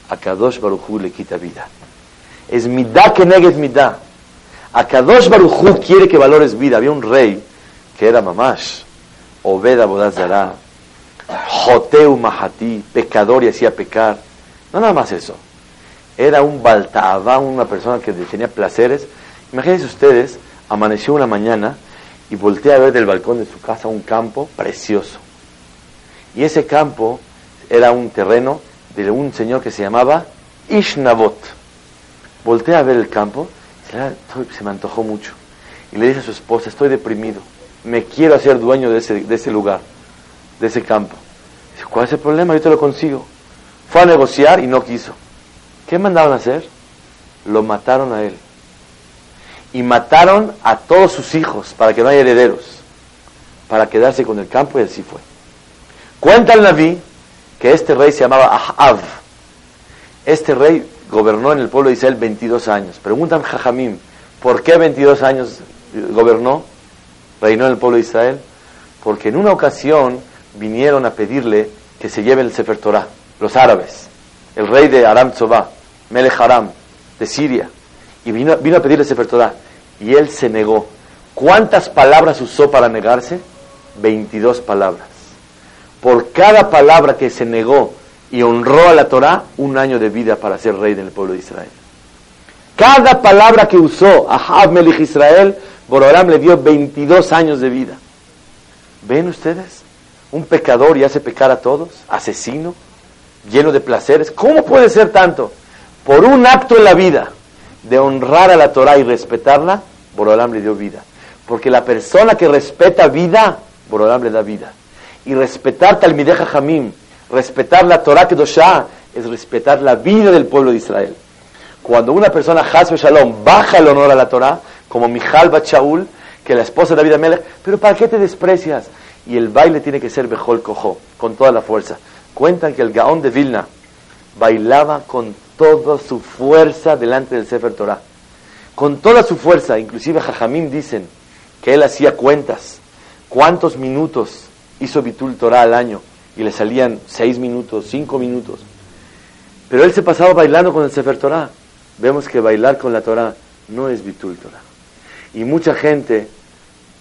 a Kadosh Baruchu le quita vida. Es midá que negues midá. A Kadosh Baruchu quiere que valores vida. Había un rey que era mamash, Obeda Bodazara, Joteu Mahati, pecador y hacía pecar. No nada más eso. Era un baltaabá, una persona que tenía placeres. Imagínense ustedes, amaneció una mañana y voltea a ver del balcón de su casa un campo precioso. Y ese campo era un terreno de un señor que se llamaba Ishnabot. Voltea a ver el campo, se me antojó mucho. Y le dice a su esposa, estoy deprimido, me quiero hacer dueño de ese, de ese lugar de ese campo. Dice, ¿cuál es el problema? Yo te lo consigo. Fue a negociar y no quiso. ¿Qué mandaron a hacer? Lo mataron a él. Y mataron a todos sus hijos para que no haya herederos, para quedarse con el campo y así fue. Cuenta el Naví que este rey se llamaba Ahav. Este rey gobernó en el pueblo de Israel 22 años. Preguntan Jajamim, ¿por qué 22 años gobernó? Reinó en el pueblo de Israel. Porque en una ocasión vinieron a pedirle que se lleve el Sefer Torah, los árabes, el rey de Aram Tzobá, Melech Aram, de Siria, y vino, vino a pedirle Sefer Torah, y él se negó. ¿Cuántas palabras usó para negarse? 22 palabras. Por cada palabra que se negó y honró a la Torah, un año de vida para ser rey del pueblo de Israel. Cada palabra que usó a Melech Israel, Borolam le dio 22 años de vida. ¿Ven ustedes? un pecador y hace pecar a todos, asesino, lleno de placeres. ¿Cómo puede ser tanto? Por un acto en la vida de honrar a la Torah y respetarla, Borolam le dio vida. Porque la persona que respeta vida, Borolam le da vida. Y respetar Talmideja Jamim, respetar la Torah Kedoshah, es respetar la vida del pueblo de Israel. Cuando una persona, Hasbe Shalom, baja el honor a la Torah, como Mijal Bachaul, que la esposa de David Amelech, pero ¿para qué te desprecias? y el baile tiene que ser Bejol Cojo, con toda la fuerza. Cuentan que el Gaón de Vilna bailaba con toda su fuerza delante del Sefer Torah. Con toda su fuerza, inclusive Jajamim dicen que él hacía cuentas. ¿Cuántos minutos hizo Bitul Torah al año? Y le salían seis minutos, cinco minutos. Pero él se pasaba bailando con el Sefer Torah. Vemos que bailar con la Torah no es Bitul Torah. Y mucha gente,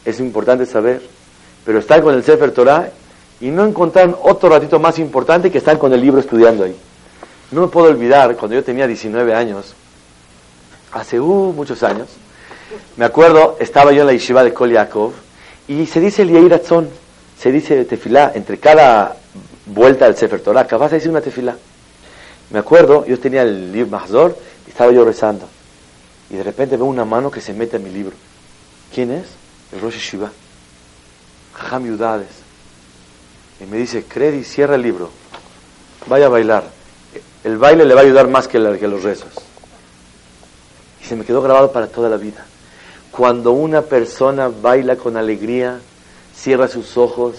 es importante saber, pero están con el Sefer Torah y no encontraron otro ratito más importante que estar con el libro estudiando ahí. No me puedo olvidar, cuando yo tenía 19 años, hace uh, muchos años, me acuerdo, estaba yo en la yeshiva de Kol Yaakov, y se dice el Yeir se dice tefilá, entre cada vuelta del Sefer Torah, acabas de decir una tefilá. Me acuerdo, yo tenía el libro Mahzor, y estaba yo rezando, y de repente veo una mano que se mete en mi libro. ¿Quién es? El Rosh Yeshiva. Jajam Y me dice, Credi, cierra el libro. Vaya a bailar. El baile le va a ayudar más que, que los rezos. Y se me quedó grabado para toda la vida. Cuando una persona baila con alegría, cierra sus ojos,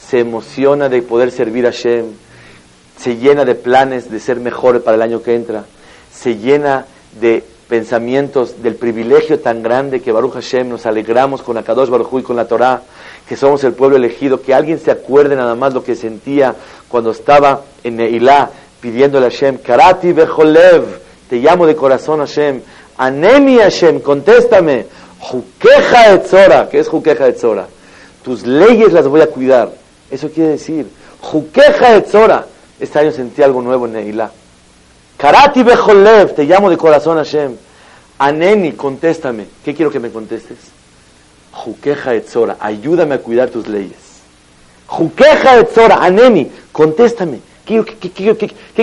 se emociona de poder servir a Shem, se llena de planes de ser mejor para el año que entra, se llena de pensamientos del privilegio tan grande que Baruch Hashem nos alegramos con Akadosh Baruj y con la Torah, que somos el pueblo elegido, que alguien se acuerde nada más lo que sentía cuando estaba en Neilá pidiéndole a Hashem, Karati Bejolev, te llamo de corazón Hashem, Anemi Hashem, contéstame, Juqueja Etzora, ¿qué es Juqueja Etzora? Tus leyes las voy a cuidar. Eso quiere decir, Juqueja Etzora. Este año sentí algo nuevo en Neilá. Karati Bejolev, te llamo de corazón Hashem. Aneni, contéstame. ¿Qué quiero que me contestes? Juqueja Etzora, ayúdame a cuidar tus leyes. Juqueja Etzora, Aneni, contéstame. ¿Qué, qué,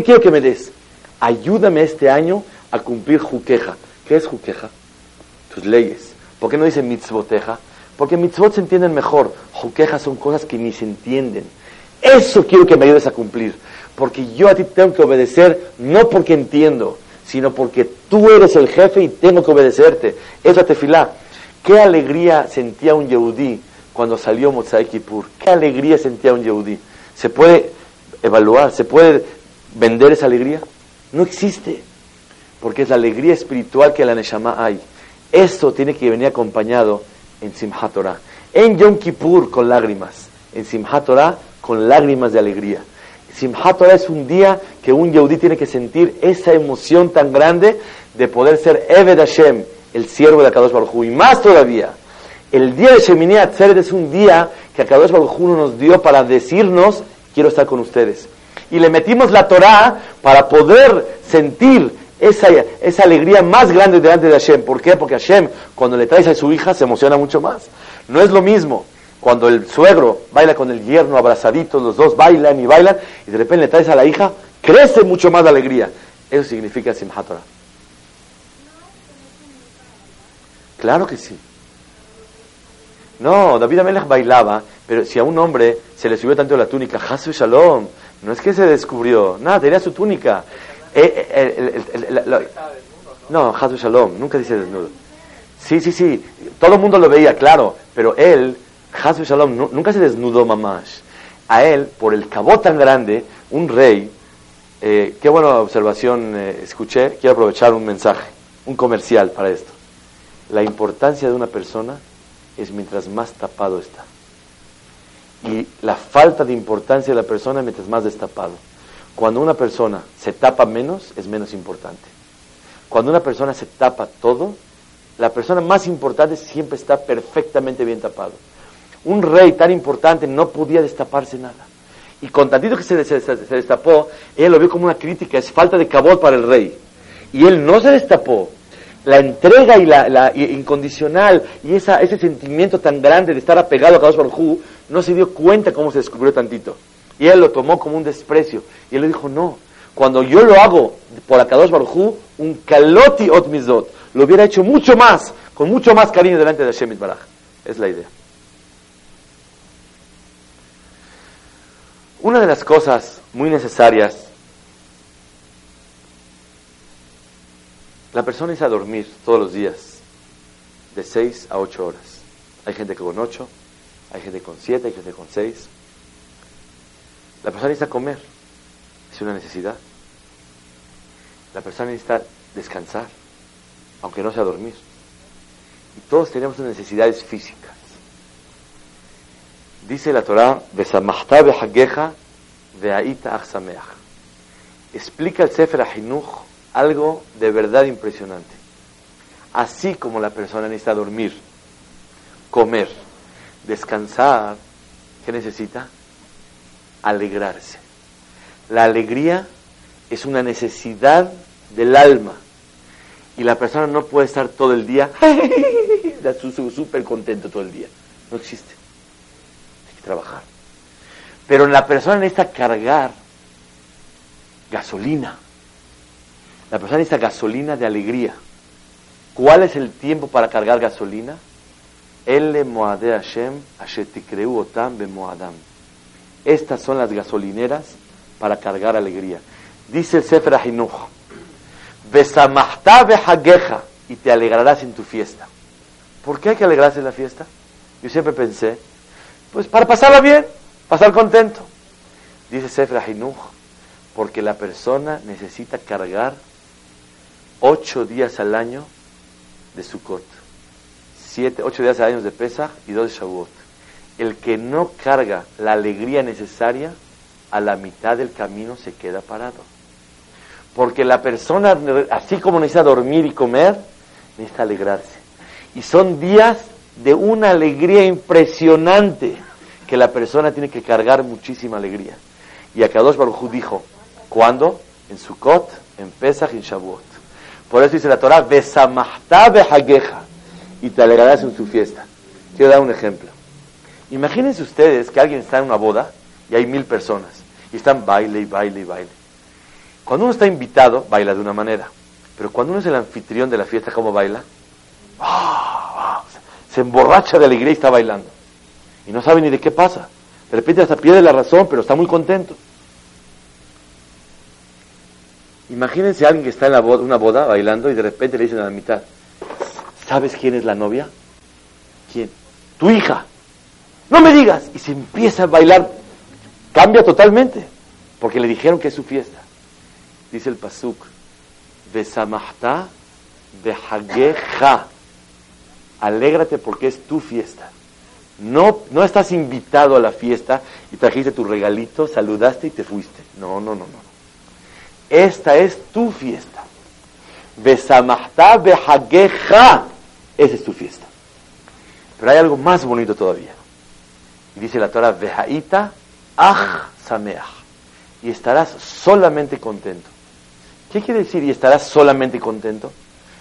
quiero que me des? Ayúdame este año a cumplir Juqueja. ¿Qué es Juqueja? Tus leyes. ¿Por qué no dice mitzvoteja? Porque mitzvot se entienden mejor. Juqueja son cosas que ni se entienden. Eso quiero que me ayudes a cumplir. Porque yo a ti tengo que obedecer no porque entiendo, sino porque tú eres el jefe y tengo que obedecerte. Es la tefilá. Qué alegría sentía un Yehudí cuando salió Motzai Kippur. Qué alegría sentía un Yehudí. ¿Se puede evaluar? ¿Se puede vender esa alegría? No existe. Porque es la alegría espiritual que la Neshama hay. Esto tiene que venir acompañado en Simchat Torah. En Yom Kippur con lágrimas. En Simchat Torah con lágrimas de alegría. Simchat Torah es un día que un Yehudí tiene que sentir esa emoción tan grande de poder ser Eved Hashem, el siervo de Akadosh Baruj Y más todavía, el día de Shemini Atzeret es un día que Akadosh Baruj nos dio para decirnos, quiero estar con ustedes. Y le metimos la Torah para poder sentir esa, esa alegría más grande delante de Hashem. ¿Por qué? Porque Hashem, cuando le traes a su hija, se emociona mucho más. No es lo mismo cuando el suegro baila con el yerno abrazaditos, los dos bailan y bailan, y de repente le traes a la hija, crece mucho más la alegría. Eso significa Simchat Torah. Claro que sí. No, David Amelech bailaba, pero si a un hombre se le subió tanto la túnica, Hasu Shalom, no es que se descubrió, nada, tenía su túnica. Eh, eh, no, Hasu Shalom, nunca dice desnudo. Sí, sí, sí, todo el mundo lo veía, claro, pero él, Hasu Shalom, nunca se desnudó mamás. A él, por el cabo tan grande, un rey, eh, qué buena observación escuché, quiero aprovechar un mensaje, un comercial para esto. La importancia de una persona es mientras más tapado está. Y la falta de importancia de la persona mientras más destapado. Cuando una persona se tapa menos, es menos importante. Cuando una persona se tapa todo, la persona más importante siempre está perfectamente bien tapado. Un rey tan importante no podía destaparse nada. Y con tantito que se, destapó, él lo vio como una crítica, es falta de cabot para el rey. Y él no se destapó, la entrega y la, incondicional y esa, ese sentimiento tan grande de estar apegado a Kadosh Baruj no se dio cuenta cómo se descubrió tantito. Y él lo tomó como un desprecio. Y él le dijo, no, cuando yo lo hago por Akadosh Baruj un kaloti ot lo hubiera hecho mucho más, con mucho más cariño delante de Hashem Baraj. Es la idea. Una de las cosas muy necesarias La persona es a dormir todos los días, de 6 a 8 horas. Hay gente con 8, hay gente con 7, hay gente con 6. La persona necesita comer, es una necesidad. La persona necesita descansar, aunque no sea dormir. Y todos tenemos necesidades físicas. Dice la Torah, Explica el Sefer Ahinuch algo de verdad impresionante. Así como la persona necesita dormir, comer, descansar, ¿qué necesita? Alegrarse. La alegría es una necesidad del alma. Y la persona no puede estar todo el día (laughs) súper contento todo el día. No existe. Hay que trabajar. Pero la persona necesita cargar gasolina la persona necesita gasolina de alegría. ¿Cuál es el tiempo para cargar gasolina? Estas son las gasolineras para cargar alegría. Dice el Sefer Ahinuch, y te alegrarás en tu fiesta. ¿Por qué hay que alegrarse en la fiesta? Yo siempre pensé, pues para pasarla bien, pasar contento. Dice Sefer Hinuch, porque la persona necesita cargar ocho días al año de Sukkot, siete, ocho días al año de Pesach y dos de Shavuot. El que no carga la alegría necesaria, a la mitad del camino se queda parado. Porque la persona, así como necesita dormir y comer, necesita alegrarse. Y son días de una alegría impresionante que la persona tiene que cargar muchísima alegría. Y Akadosh Baruj Hu dijo, ¿cuándo? En Sukkot, en Pesach y en Shavuot. Por eso dice la Torah, y te alegrarás en su fiesta. Quiero dar un ejemplo. Imagínense ustedes que alguien está en una boda y hay mil personas y están baile y baile y baile. Cuando uno está invitado, baila de una manera. Pero cuando uno es el anfitrión de la fiesta, ¿cómo baila? ¡Ah! Se emborracha de alegría y está bailando. Y no sabe ni de qué pasa. De repente hasta pierde la razón, pero está muy contento. Imagínense a alguien que está en una boda bailando y de repente le dicen a la mitad, ¿sabes quién es la novia? ¿Quién? Tu hija. No me digas. Y se empieza a bailar Cambia totalmente, porque le dijeron que es su fiesta. Dice el Pasuk, Besamahta Behageja. Alégrate porque es tu fiesta. No, no estás invitado a la fiesta y trajiste tu regalito, saludaste y te fuiste. No, no, no, no. Esta es tu fiesta. Besamahta Behageja. Esa es tu fiesta. Pero hay algo más bonito todavía. Y dice la Torah, Behaita Aj Sameach. Y estarás solamente contento. ¿Qué quiere decir y estarás solamente contento?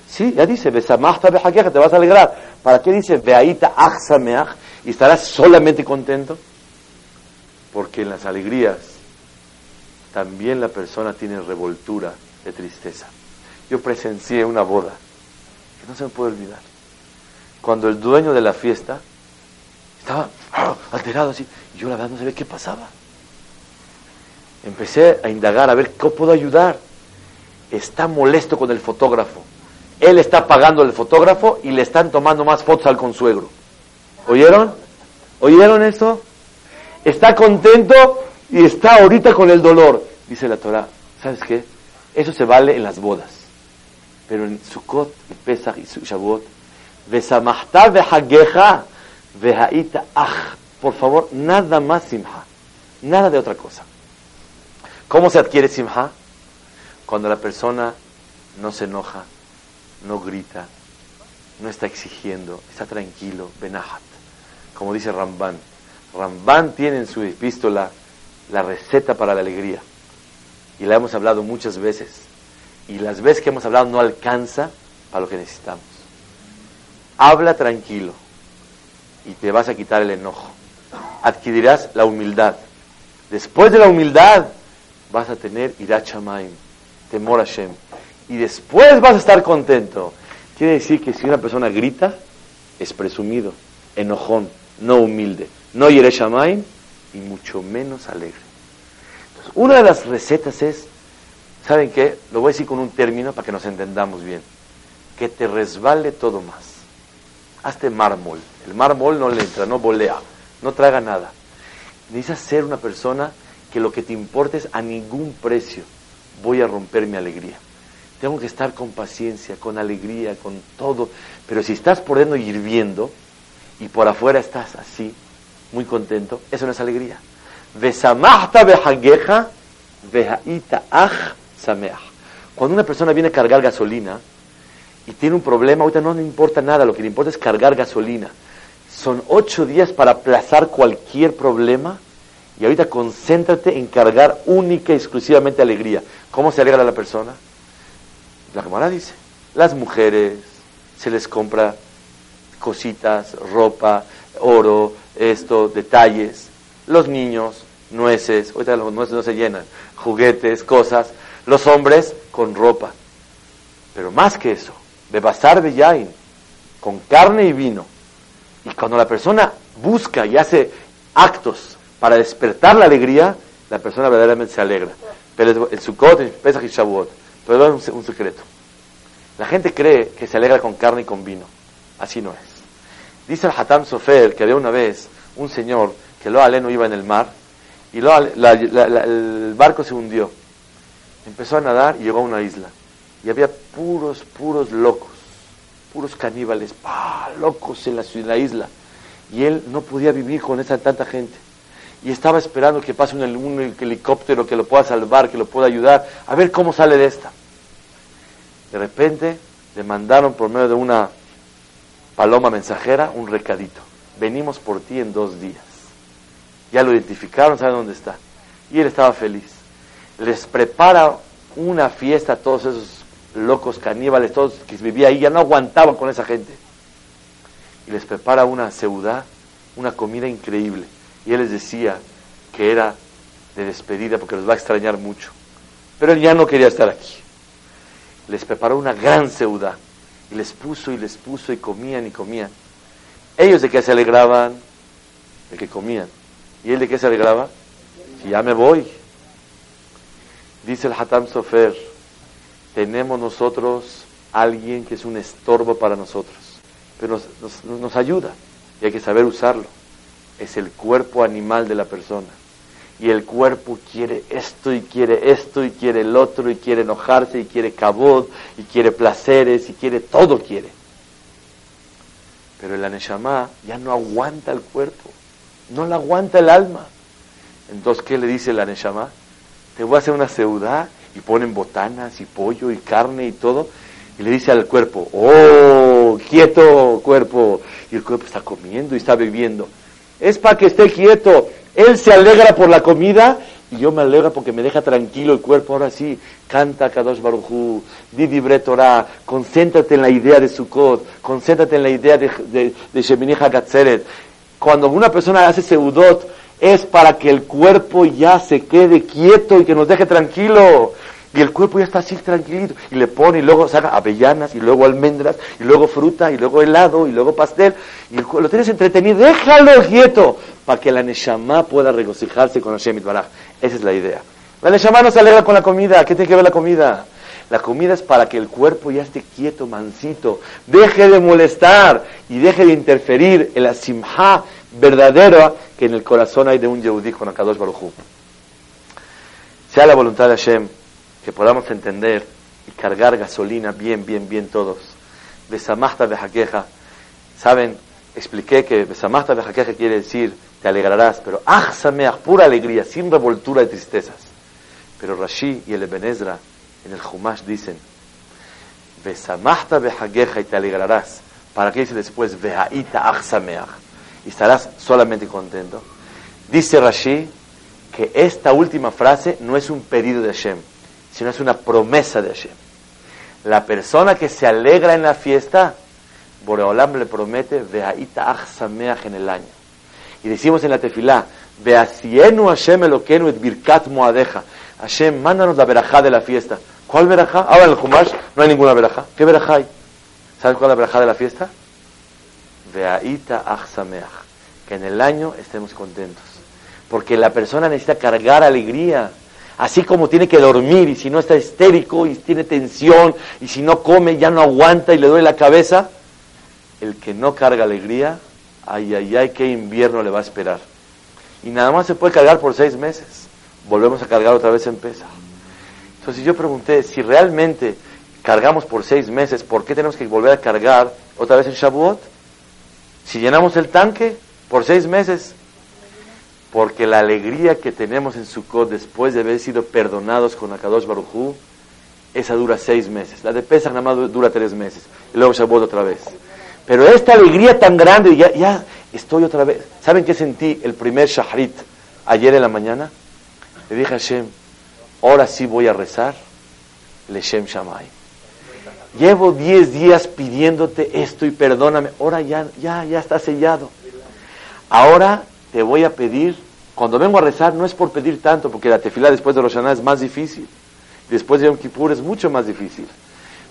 Sí, ya dice, Besamachta te vas a alegrar. ¿Para qué dice Beaita Aj Sameach? Y estarás solamente contento? Porque en las alegrías también la persona tiene revoltura de tristeza. Yo presencié una boda que no se me puede olvidar. Cuando el dueño de la fiesta estaba ¡ah! alterado así. Yo la verdad no sabía qué pasaba. Empecé a indagar, a ver cómo puedo ayudar. Está molesto con el fotógrafo. Él está pagando el fotógrafo y le están tomando más fotos al consuegro. ¿Oyeron? ¿Oyeron esto? Está contento y está ahorita con el dolor. Dice la Torah, ¿sabes qué? Eso se vale en las bodas. Pero en Sukkot y Pesach y Shavuot. Por favor, nada más simha. Nada de otra cosa. ¿Cómo se adquiere simha? Cuando la persona no se enoja, no grita, no está exigiendo, está tranquilo, benahat. Como dice Ramban. Ramban tiene en su epístola la receta para la alegría. Y la hemos hablado muchas veces. Y las veces que hemos hablado no alcanza para lo que necesitamos. Habla tranquilo y te vas a quitar el enojo. Adquirirás la humildad. Después de la humildad vas a tener irachamaim, temor a Shem. Y después vas a estar contento. Quiere decir que si una persona grita, es presumido, enojón, no humilde, no yereshamaim y mucho menos alegre. Entonces, una de las recetas es, ¿saben qué? Lo voy a decir con un término para que nos entendamos bien. Que te resbale todo más hazte mármol. El mármol no le entra, no volea, no traga nada. Necesitas ser una persona que lo que te importe es a ningún precio voy a romper mi alegría. Tengo que estar con paciencia, con alegría, con todo. Pero si estás por dentro hirviendo y por afuera estás así, muy contento, eso no es alegría. Cuando una persona viene a cargar gasolina, y tiene un problema, ahorita no le importa nada, lo que le importa es cargar gasolina. Son ocho días para aplazar cualquier problema y ahorita concéntrate en cargar única y exclusivamente alegría. ¿Cómo se alegra la persona? La cámara dice, las mujeres se les compra cositas, ropa, oro, esto, detalles. Los niños, nueces, ahorita los nueces no se llenan, juguetes, cosas. Los hombres con ropa. Pero más que eso, de basar de yain, con carne y vino. Y cuando la persona busca y hace actos para despertar la alegría, la persona verdaderamente se alegra. Pero el Sukkot, el Pesach y Shavuot. Pero un, un secreto. La gente cree que se alegra con carne y con vino. Así no es. Dice el Hatam Sofer que había una vez un señor que lo aleno iba en el mar y el barco se hundió. Empezó a nadar y llegó a una isla. Y había puros, puros locos, puros caníbales, locos en la, en la isla. Y él no podía vivir con esa tanta gente. Y estaba esperando que pase un, un helicóptero que lo pueda salvar, que lo pueda ayudar, a ver cómo sale de esta. De repente le mandaron por medio de una paloma mensajera un recadito. Venimos por ti en dos días. Ya lo identificaron, saben dónde está. Y él estaba feliz. Les prepara una fiesta a todos esos locos caníbales, todos que vivían ahí, ya no aguantaban con esa gente. Y les prepara una ciudad, una comida increíble. Y él les decía que era de despedida porque los va a extrañar mucho. Pero él ya no quería estar aquí. Les preparó una gran ciudad y les puso y les puso y comían y comían. Ellos de qué se alegraban? De que comían. ¿Y él de qué se alegraba? Si ya me voy. Dice el Hatam Sofer, tenemos nosotros alguien que es un estorbo para nosotros, pero nos, nos ayuda y hay que saber usarlo. Es el cuerpo animal de la persona y el cuerpo quiere esto y quiere esto y quiere el otro y quiere enojarse y quiere cabot y quiere placeres y quiere todo quiere. Pero el aneshama ya no aguanta el cuerpo, no le aguanta el alma. Entonces, ¿qué le dice el aneshama? Te voy a hacer una ciudad y ponen botanas y pollo y carne y todo y le dice al cuerpo, oh, quieto cuerpo. Y el cuerpo está comiendo y está bebiendo. Es para que esté quieto él se alegra por la comida y yo me alegra porque me deja tranquilo el cuerpo. Ahora sí, canta Kadosh Baruchu, di Torah, concéntrate en la idea de Sukkot, concéntrate en la idea de, de, de Cuando una persona hace seudot, es para que el cuerpo ya se quede quieto y que nos deje tranquilo. Y el cuerpo ya está así tranquilito. Y le pone, y luego saca avellanas, y luego almendras, y luego fruta, y luego helado, y luego pastel. Y lo tienes entretenido. Déjalo quieto para que la Neshama pueda regocijarse con Hashem Baraj. Esa es la idea. La Neshama no se alegra con la comida. ¿Qué tiene que ver la comida? La comida es para que el cuerpo ya esté quieto, mansito, deje de molestar y deje de interferir en la simha verdadera que en el corazón hay de un Yehudí con Akadosh Baruj Sea la voluntad de Hashem que podamos entender y cargar gasolina bien, bien, bien todos. De jaqueja. Saben, expliqué que besamasta de jaqueja quiere decir te alegrarás, pero ah, pura alegría, sin revoltura de tristezas. Pero Rashi y el Ebenezra en el Humash dicen, besamasta jaqueja y te alegrarás. ¿Para qué dice después, vehaita Y estarás solamente contento. Dice Rashi que esta última frase no es un pedido de Hashem, sino es una promesa de Hashem. La persona que se alegra en la fiesta, Boreolam le promete, Vehaita Sameach en el año. Y decimos en la tefilá, Veasienu Hashem Eloquenu et Birkat Moadeja. Hashem, mándanos la verajá de la fiesta. ¿Cuál verajá? Ahora en el Jumash no hay ninguna verajá. ¿Qué verajá hay? ¿Sabes cuál es la verajá de la fiesta? Veaita Sameach. Que en el año estemos contentos. Porque la persona necesita cargar alegría. Así como tiene que dormir y si no está histérico y tiene tensión y si no come ya no aguanta y le duele la cabeza, el que no carga alegría, ay, ay, ay, qué invierno le va a esperar. Y nada más se puede cargar por seis meses. Volvemos a cargar otra vez en pesa. Entonces yo pregunté, si realmente cargamos por seis meses, ¿por qué tenemos que volver a cargar otra vez en Shavuot? Si llenamos el tanque por seis meses, porque la alegría que tenemos en Sukkot después de haber sido perdonados con Akadosh Baruchú, esa dura seis meses. La de Pesach nada más dura tres meses. Y luego Shavuot otra vez. Pero esta alegría tan grande, ya, ya estoy otra vez. ¿Saben qué sentí el primer Shahrit ayer en la mañana? Le dije a Hashem, ahora sí voy a rezar, Leshem Shamay. Llevo diez días pidiéndote esto y perdóname. Ahora ya, ya, ya está sellado. Ahora te voy a pedir, cuando vengo a rezar no es por pedir tanto, porque la tefila después de Roshaná es más difícil. Después de Yom Kippur es mucho más difícil.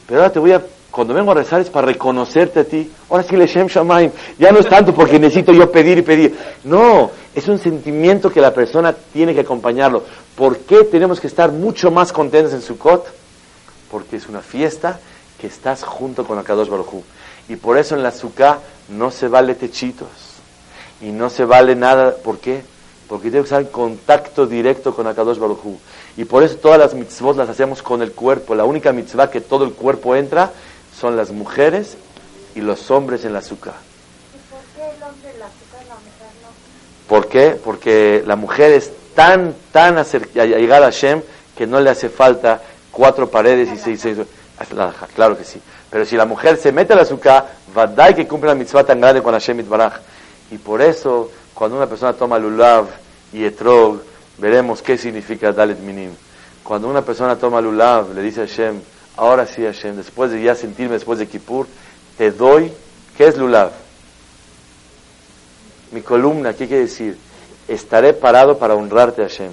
Pero ahora te voy a, cuando vengo a rezar es para reconocerte a ti. Ahora sí, Leshem Shamaim. Ya no es tanto porque necesito yo pedir y pedir. No, es un sentimiento que la persona tiene que acompañarlo. ¿Por qué tenemos que estar mucho más contentos en Sukkot? Porque es una fiesta que estás junto con Akadosh Baruj Y por eso en la Sukkah no se vale techitos y no se vale nada. ¿Por qué? Porque tiene que estar en contacto directo con Akadosh Baruj Y por eso todas las mitzvot las hacemos con el cuerpo. La única mitzvah que todo el cuerpo entra son las mujeres y los hombres en la. ¿Y por qué el hombre en la azúcar la mujer no? ¿Por qué? Porque la mujer es tan, tan acer- llegada a Hashem que no le hace falta cuatro paredes y seis, seis claro que sí. Pero si la mujer se mete al azúcar, vadai que cumple la mitzvah tan grande con Hashem Itbaraj. Y por eso, cuando una persona toma lulav y etrog, veremos qué significa dalet minim. Cuando una persona toma lulav, le dice a Hashem, ahora sí Hashem, después de ya sentirme después de Kippur, te doy, ¿qué es lulav? Mi columna, ¿qué quiere decir? Estaré parado para honrarte, Hashem.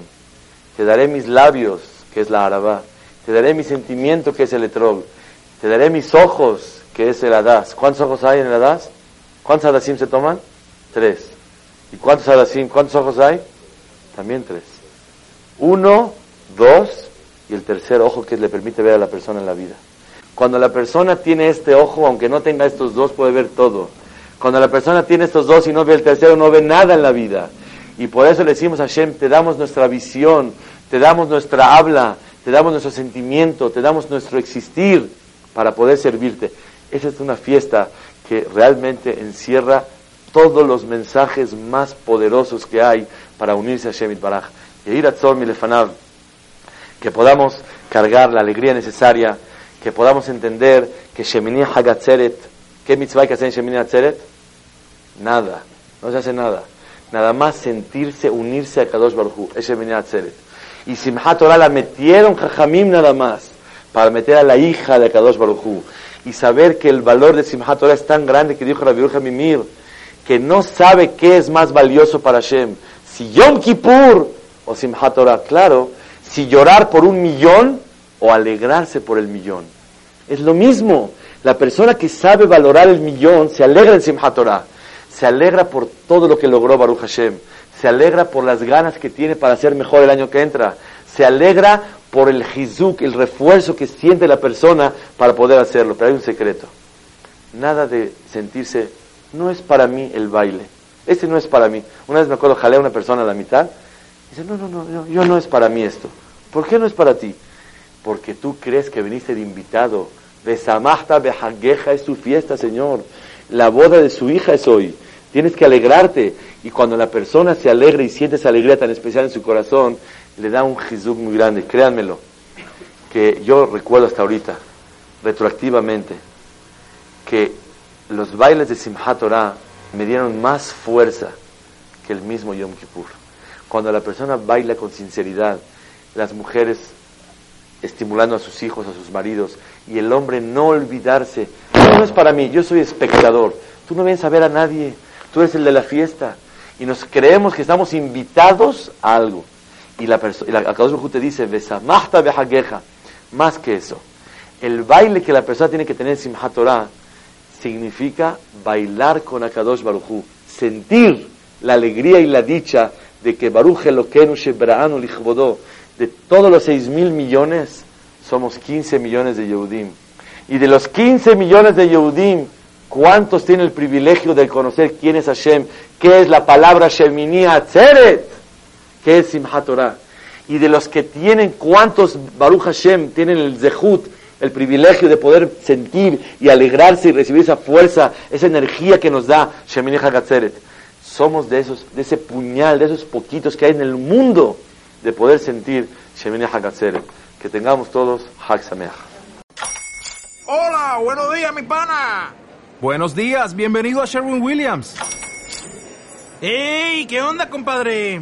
Te daré mis labios, que es la arabá. Te daré mi sentimiento, que es el etrog. Te daré mis ojos, que es el hadas. ¿Cuántos ojos hay en el hadas? ¿Cuántos hadasim se toman? Tres. ¿Y cuántos hadasim? ¿Cuántos ojos hay? También tres. Uno, dos, y el tercer ojo que le permite ver a la persona en la vida. Cuando la persona tiene este ojo, aunque no tenga estos dos, puede ver todo. Cuando la persona tiene estos dos y no ve el tercero, no ve nada en la vida. Y por eso le decimos a Hashem, te damos nuestra visión, te damos nuestra habla, te damos nuestro sentimiento, te damos nuestro existir para poder servirte. Esa es una fiesta que realmente encierra todos los mensajes más poderosos que hay para unirse a Hashem Itbaraj. Y ir a Tzor Milefanav, que podamos cargar la alegría necesaria, que podamos entender que Shemini Hagatzeret, ¿qué mitzvah hay que hacer en Shemini Hagatzeret? Nada, no se hace nada. Nada más sentirse, unirse a Kadosh Baruj es Shemini Hagatzeret. Y Simchat Torah la metieron Jajamim nada más, para meter a la hija de Kadosh Baruj. Y saber que el valor de Simchat Torah es tan grande que dijo Rabbi Yehuda Mimir, que no sabe qué es más valioso para Hashem, si Yom Kippur o Simchat Torah. Claro, si llorar por un millón o alegrarse por el millón. Es lo mismo. La persona que sabe valorar el millón se alegra en Simchat Torah. Se alegra por todo lo que logró Baruch Hashem. Se alegra por las ganas que tiene para ser mejor el año que entra. Se alegra por el hizuk, el refuerzo que siente la persona para poder hacerlo. Pero hay un secreto. Nada de sentirse, no es para mí el baile. Este no es para mí. Una vez me acuerdo, jalé a una persona a la mitad. Dice, no, no, no, yo no es para mí esto. ¿Por qué no es para ti? Porque tú crees que viniste de invitado. Besamahta behageja es tu fiesta, Señor. La boda de su hija es hoy. Tienes que alegrarte. Y cuando la persona se alegra y siente esa alegría tan especial en su corazón, le da un jizuk muy grande. Créanmelo. Que yo recuerdo hasta ahorita, retroactivamente, que los bailes de Simchat Torah me dieron más fuerza que el mismo Yom Kippur. Cuando la persona baila con sinceridad, las mujeres estimulando a sus hijos, a sus maridos, y el hombre no olvidarse, no es para mí, yo soy espectador, tú no vienes a ver a nadie, tú eres el de la fiesta, y nos creemos que estamos invitados a algo. Y la persona, te dice, Besamachta behageja, más que eso. El baile que la persona tiene que tener en Simchat significa bailar con Akadosh Baruj Hu, sentir la alegría y la dicha de que Baruch Elokeinu Shebra'anu Lichvodó, de todos los seis mil millones, somos 15 millones de Yehudim. Y de los 15 millones de Yehudim, ¿cuántos tienen el privilegio de conocer quién es Hashem? ¿Qué es la palabra Shemini Atzeret? ¿Qué es Simchat Torah? Y de los que tienen, ¿cuántos Baruch Hashem tienen el Zehut, el privilegio de poder sentir y alegrarse y recibir esa fuerza, esa energía que nos da Shemini Hagatzeret? Somos de esos, de ese puñal, de esos poquitos que hay en el mundo de poder sentir Shemini Hagatzeret. Que tengamos todos Hag Sameach. Hola, buenos días, mi pana. Buenos días, bienvenido a Sherwin Williams. ¡Ey! ¿Qué onda, compadre?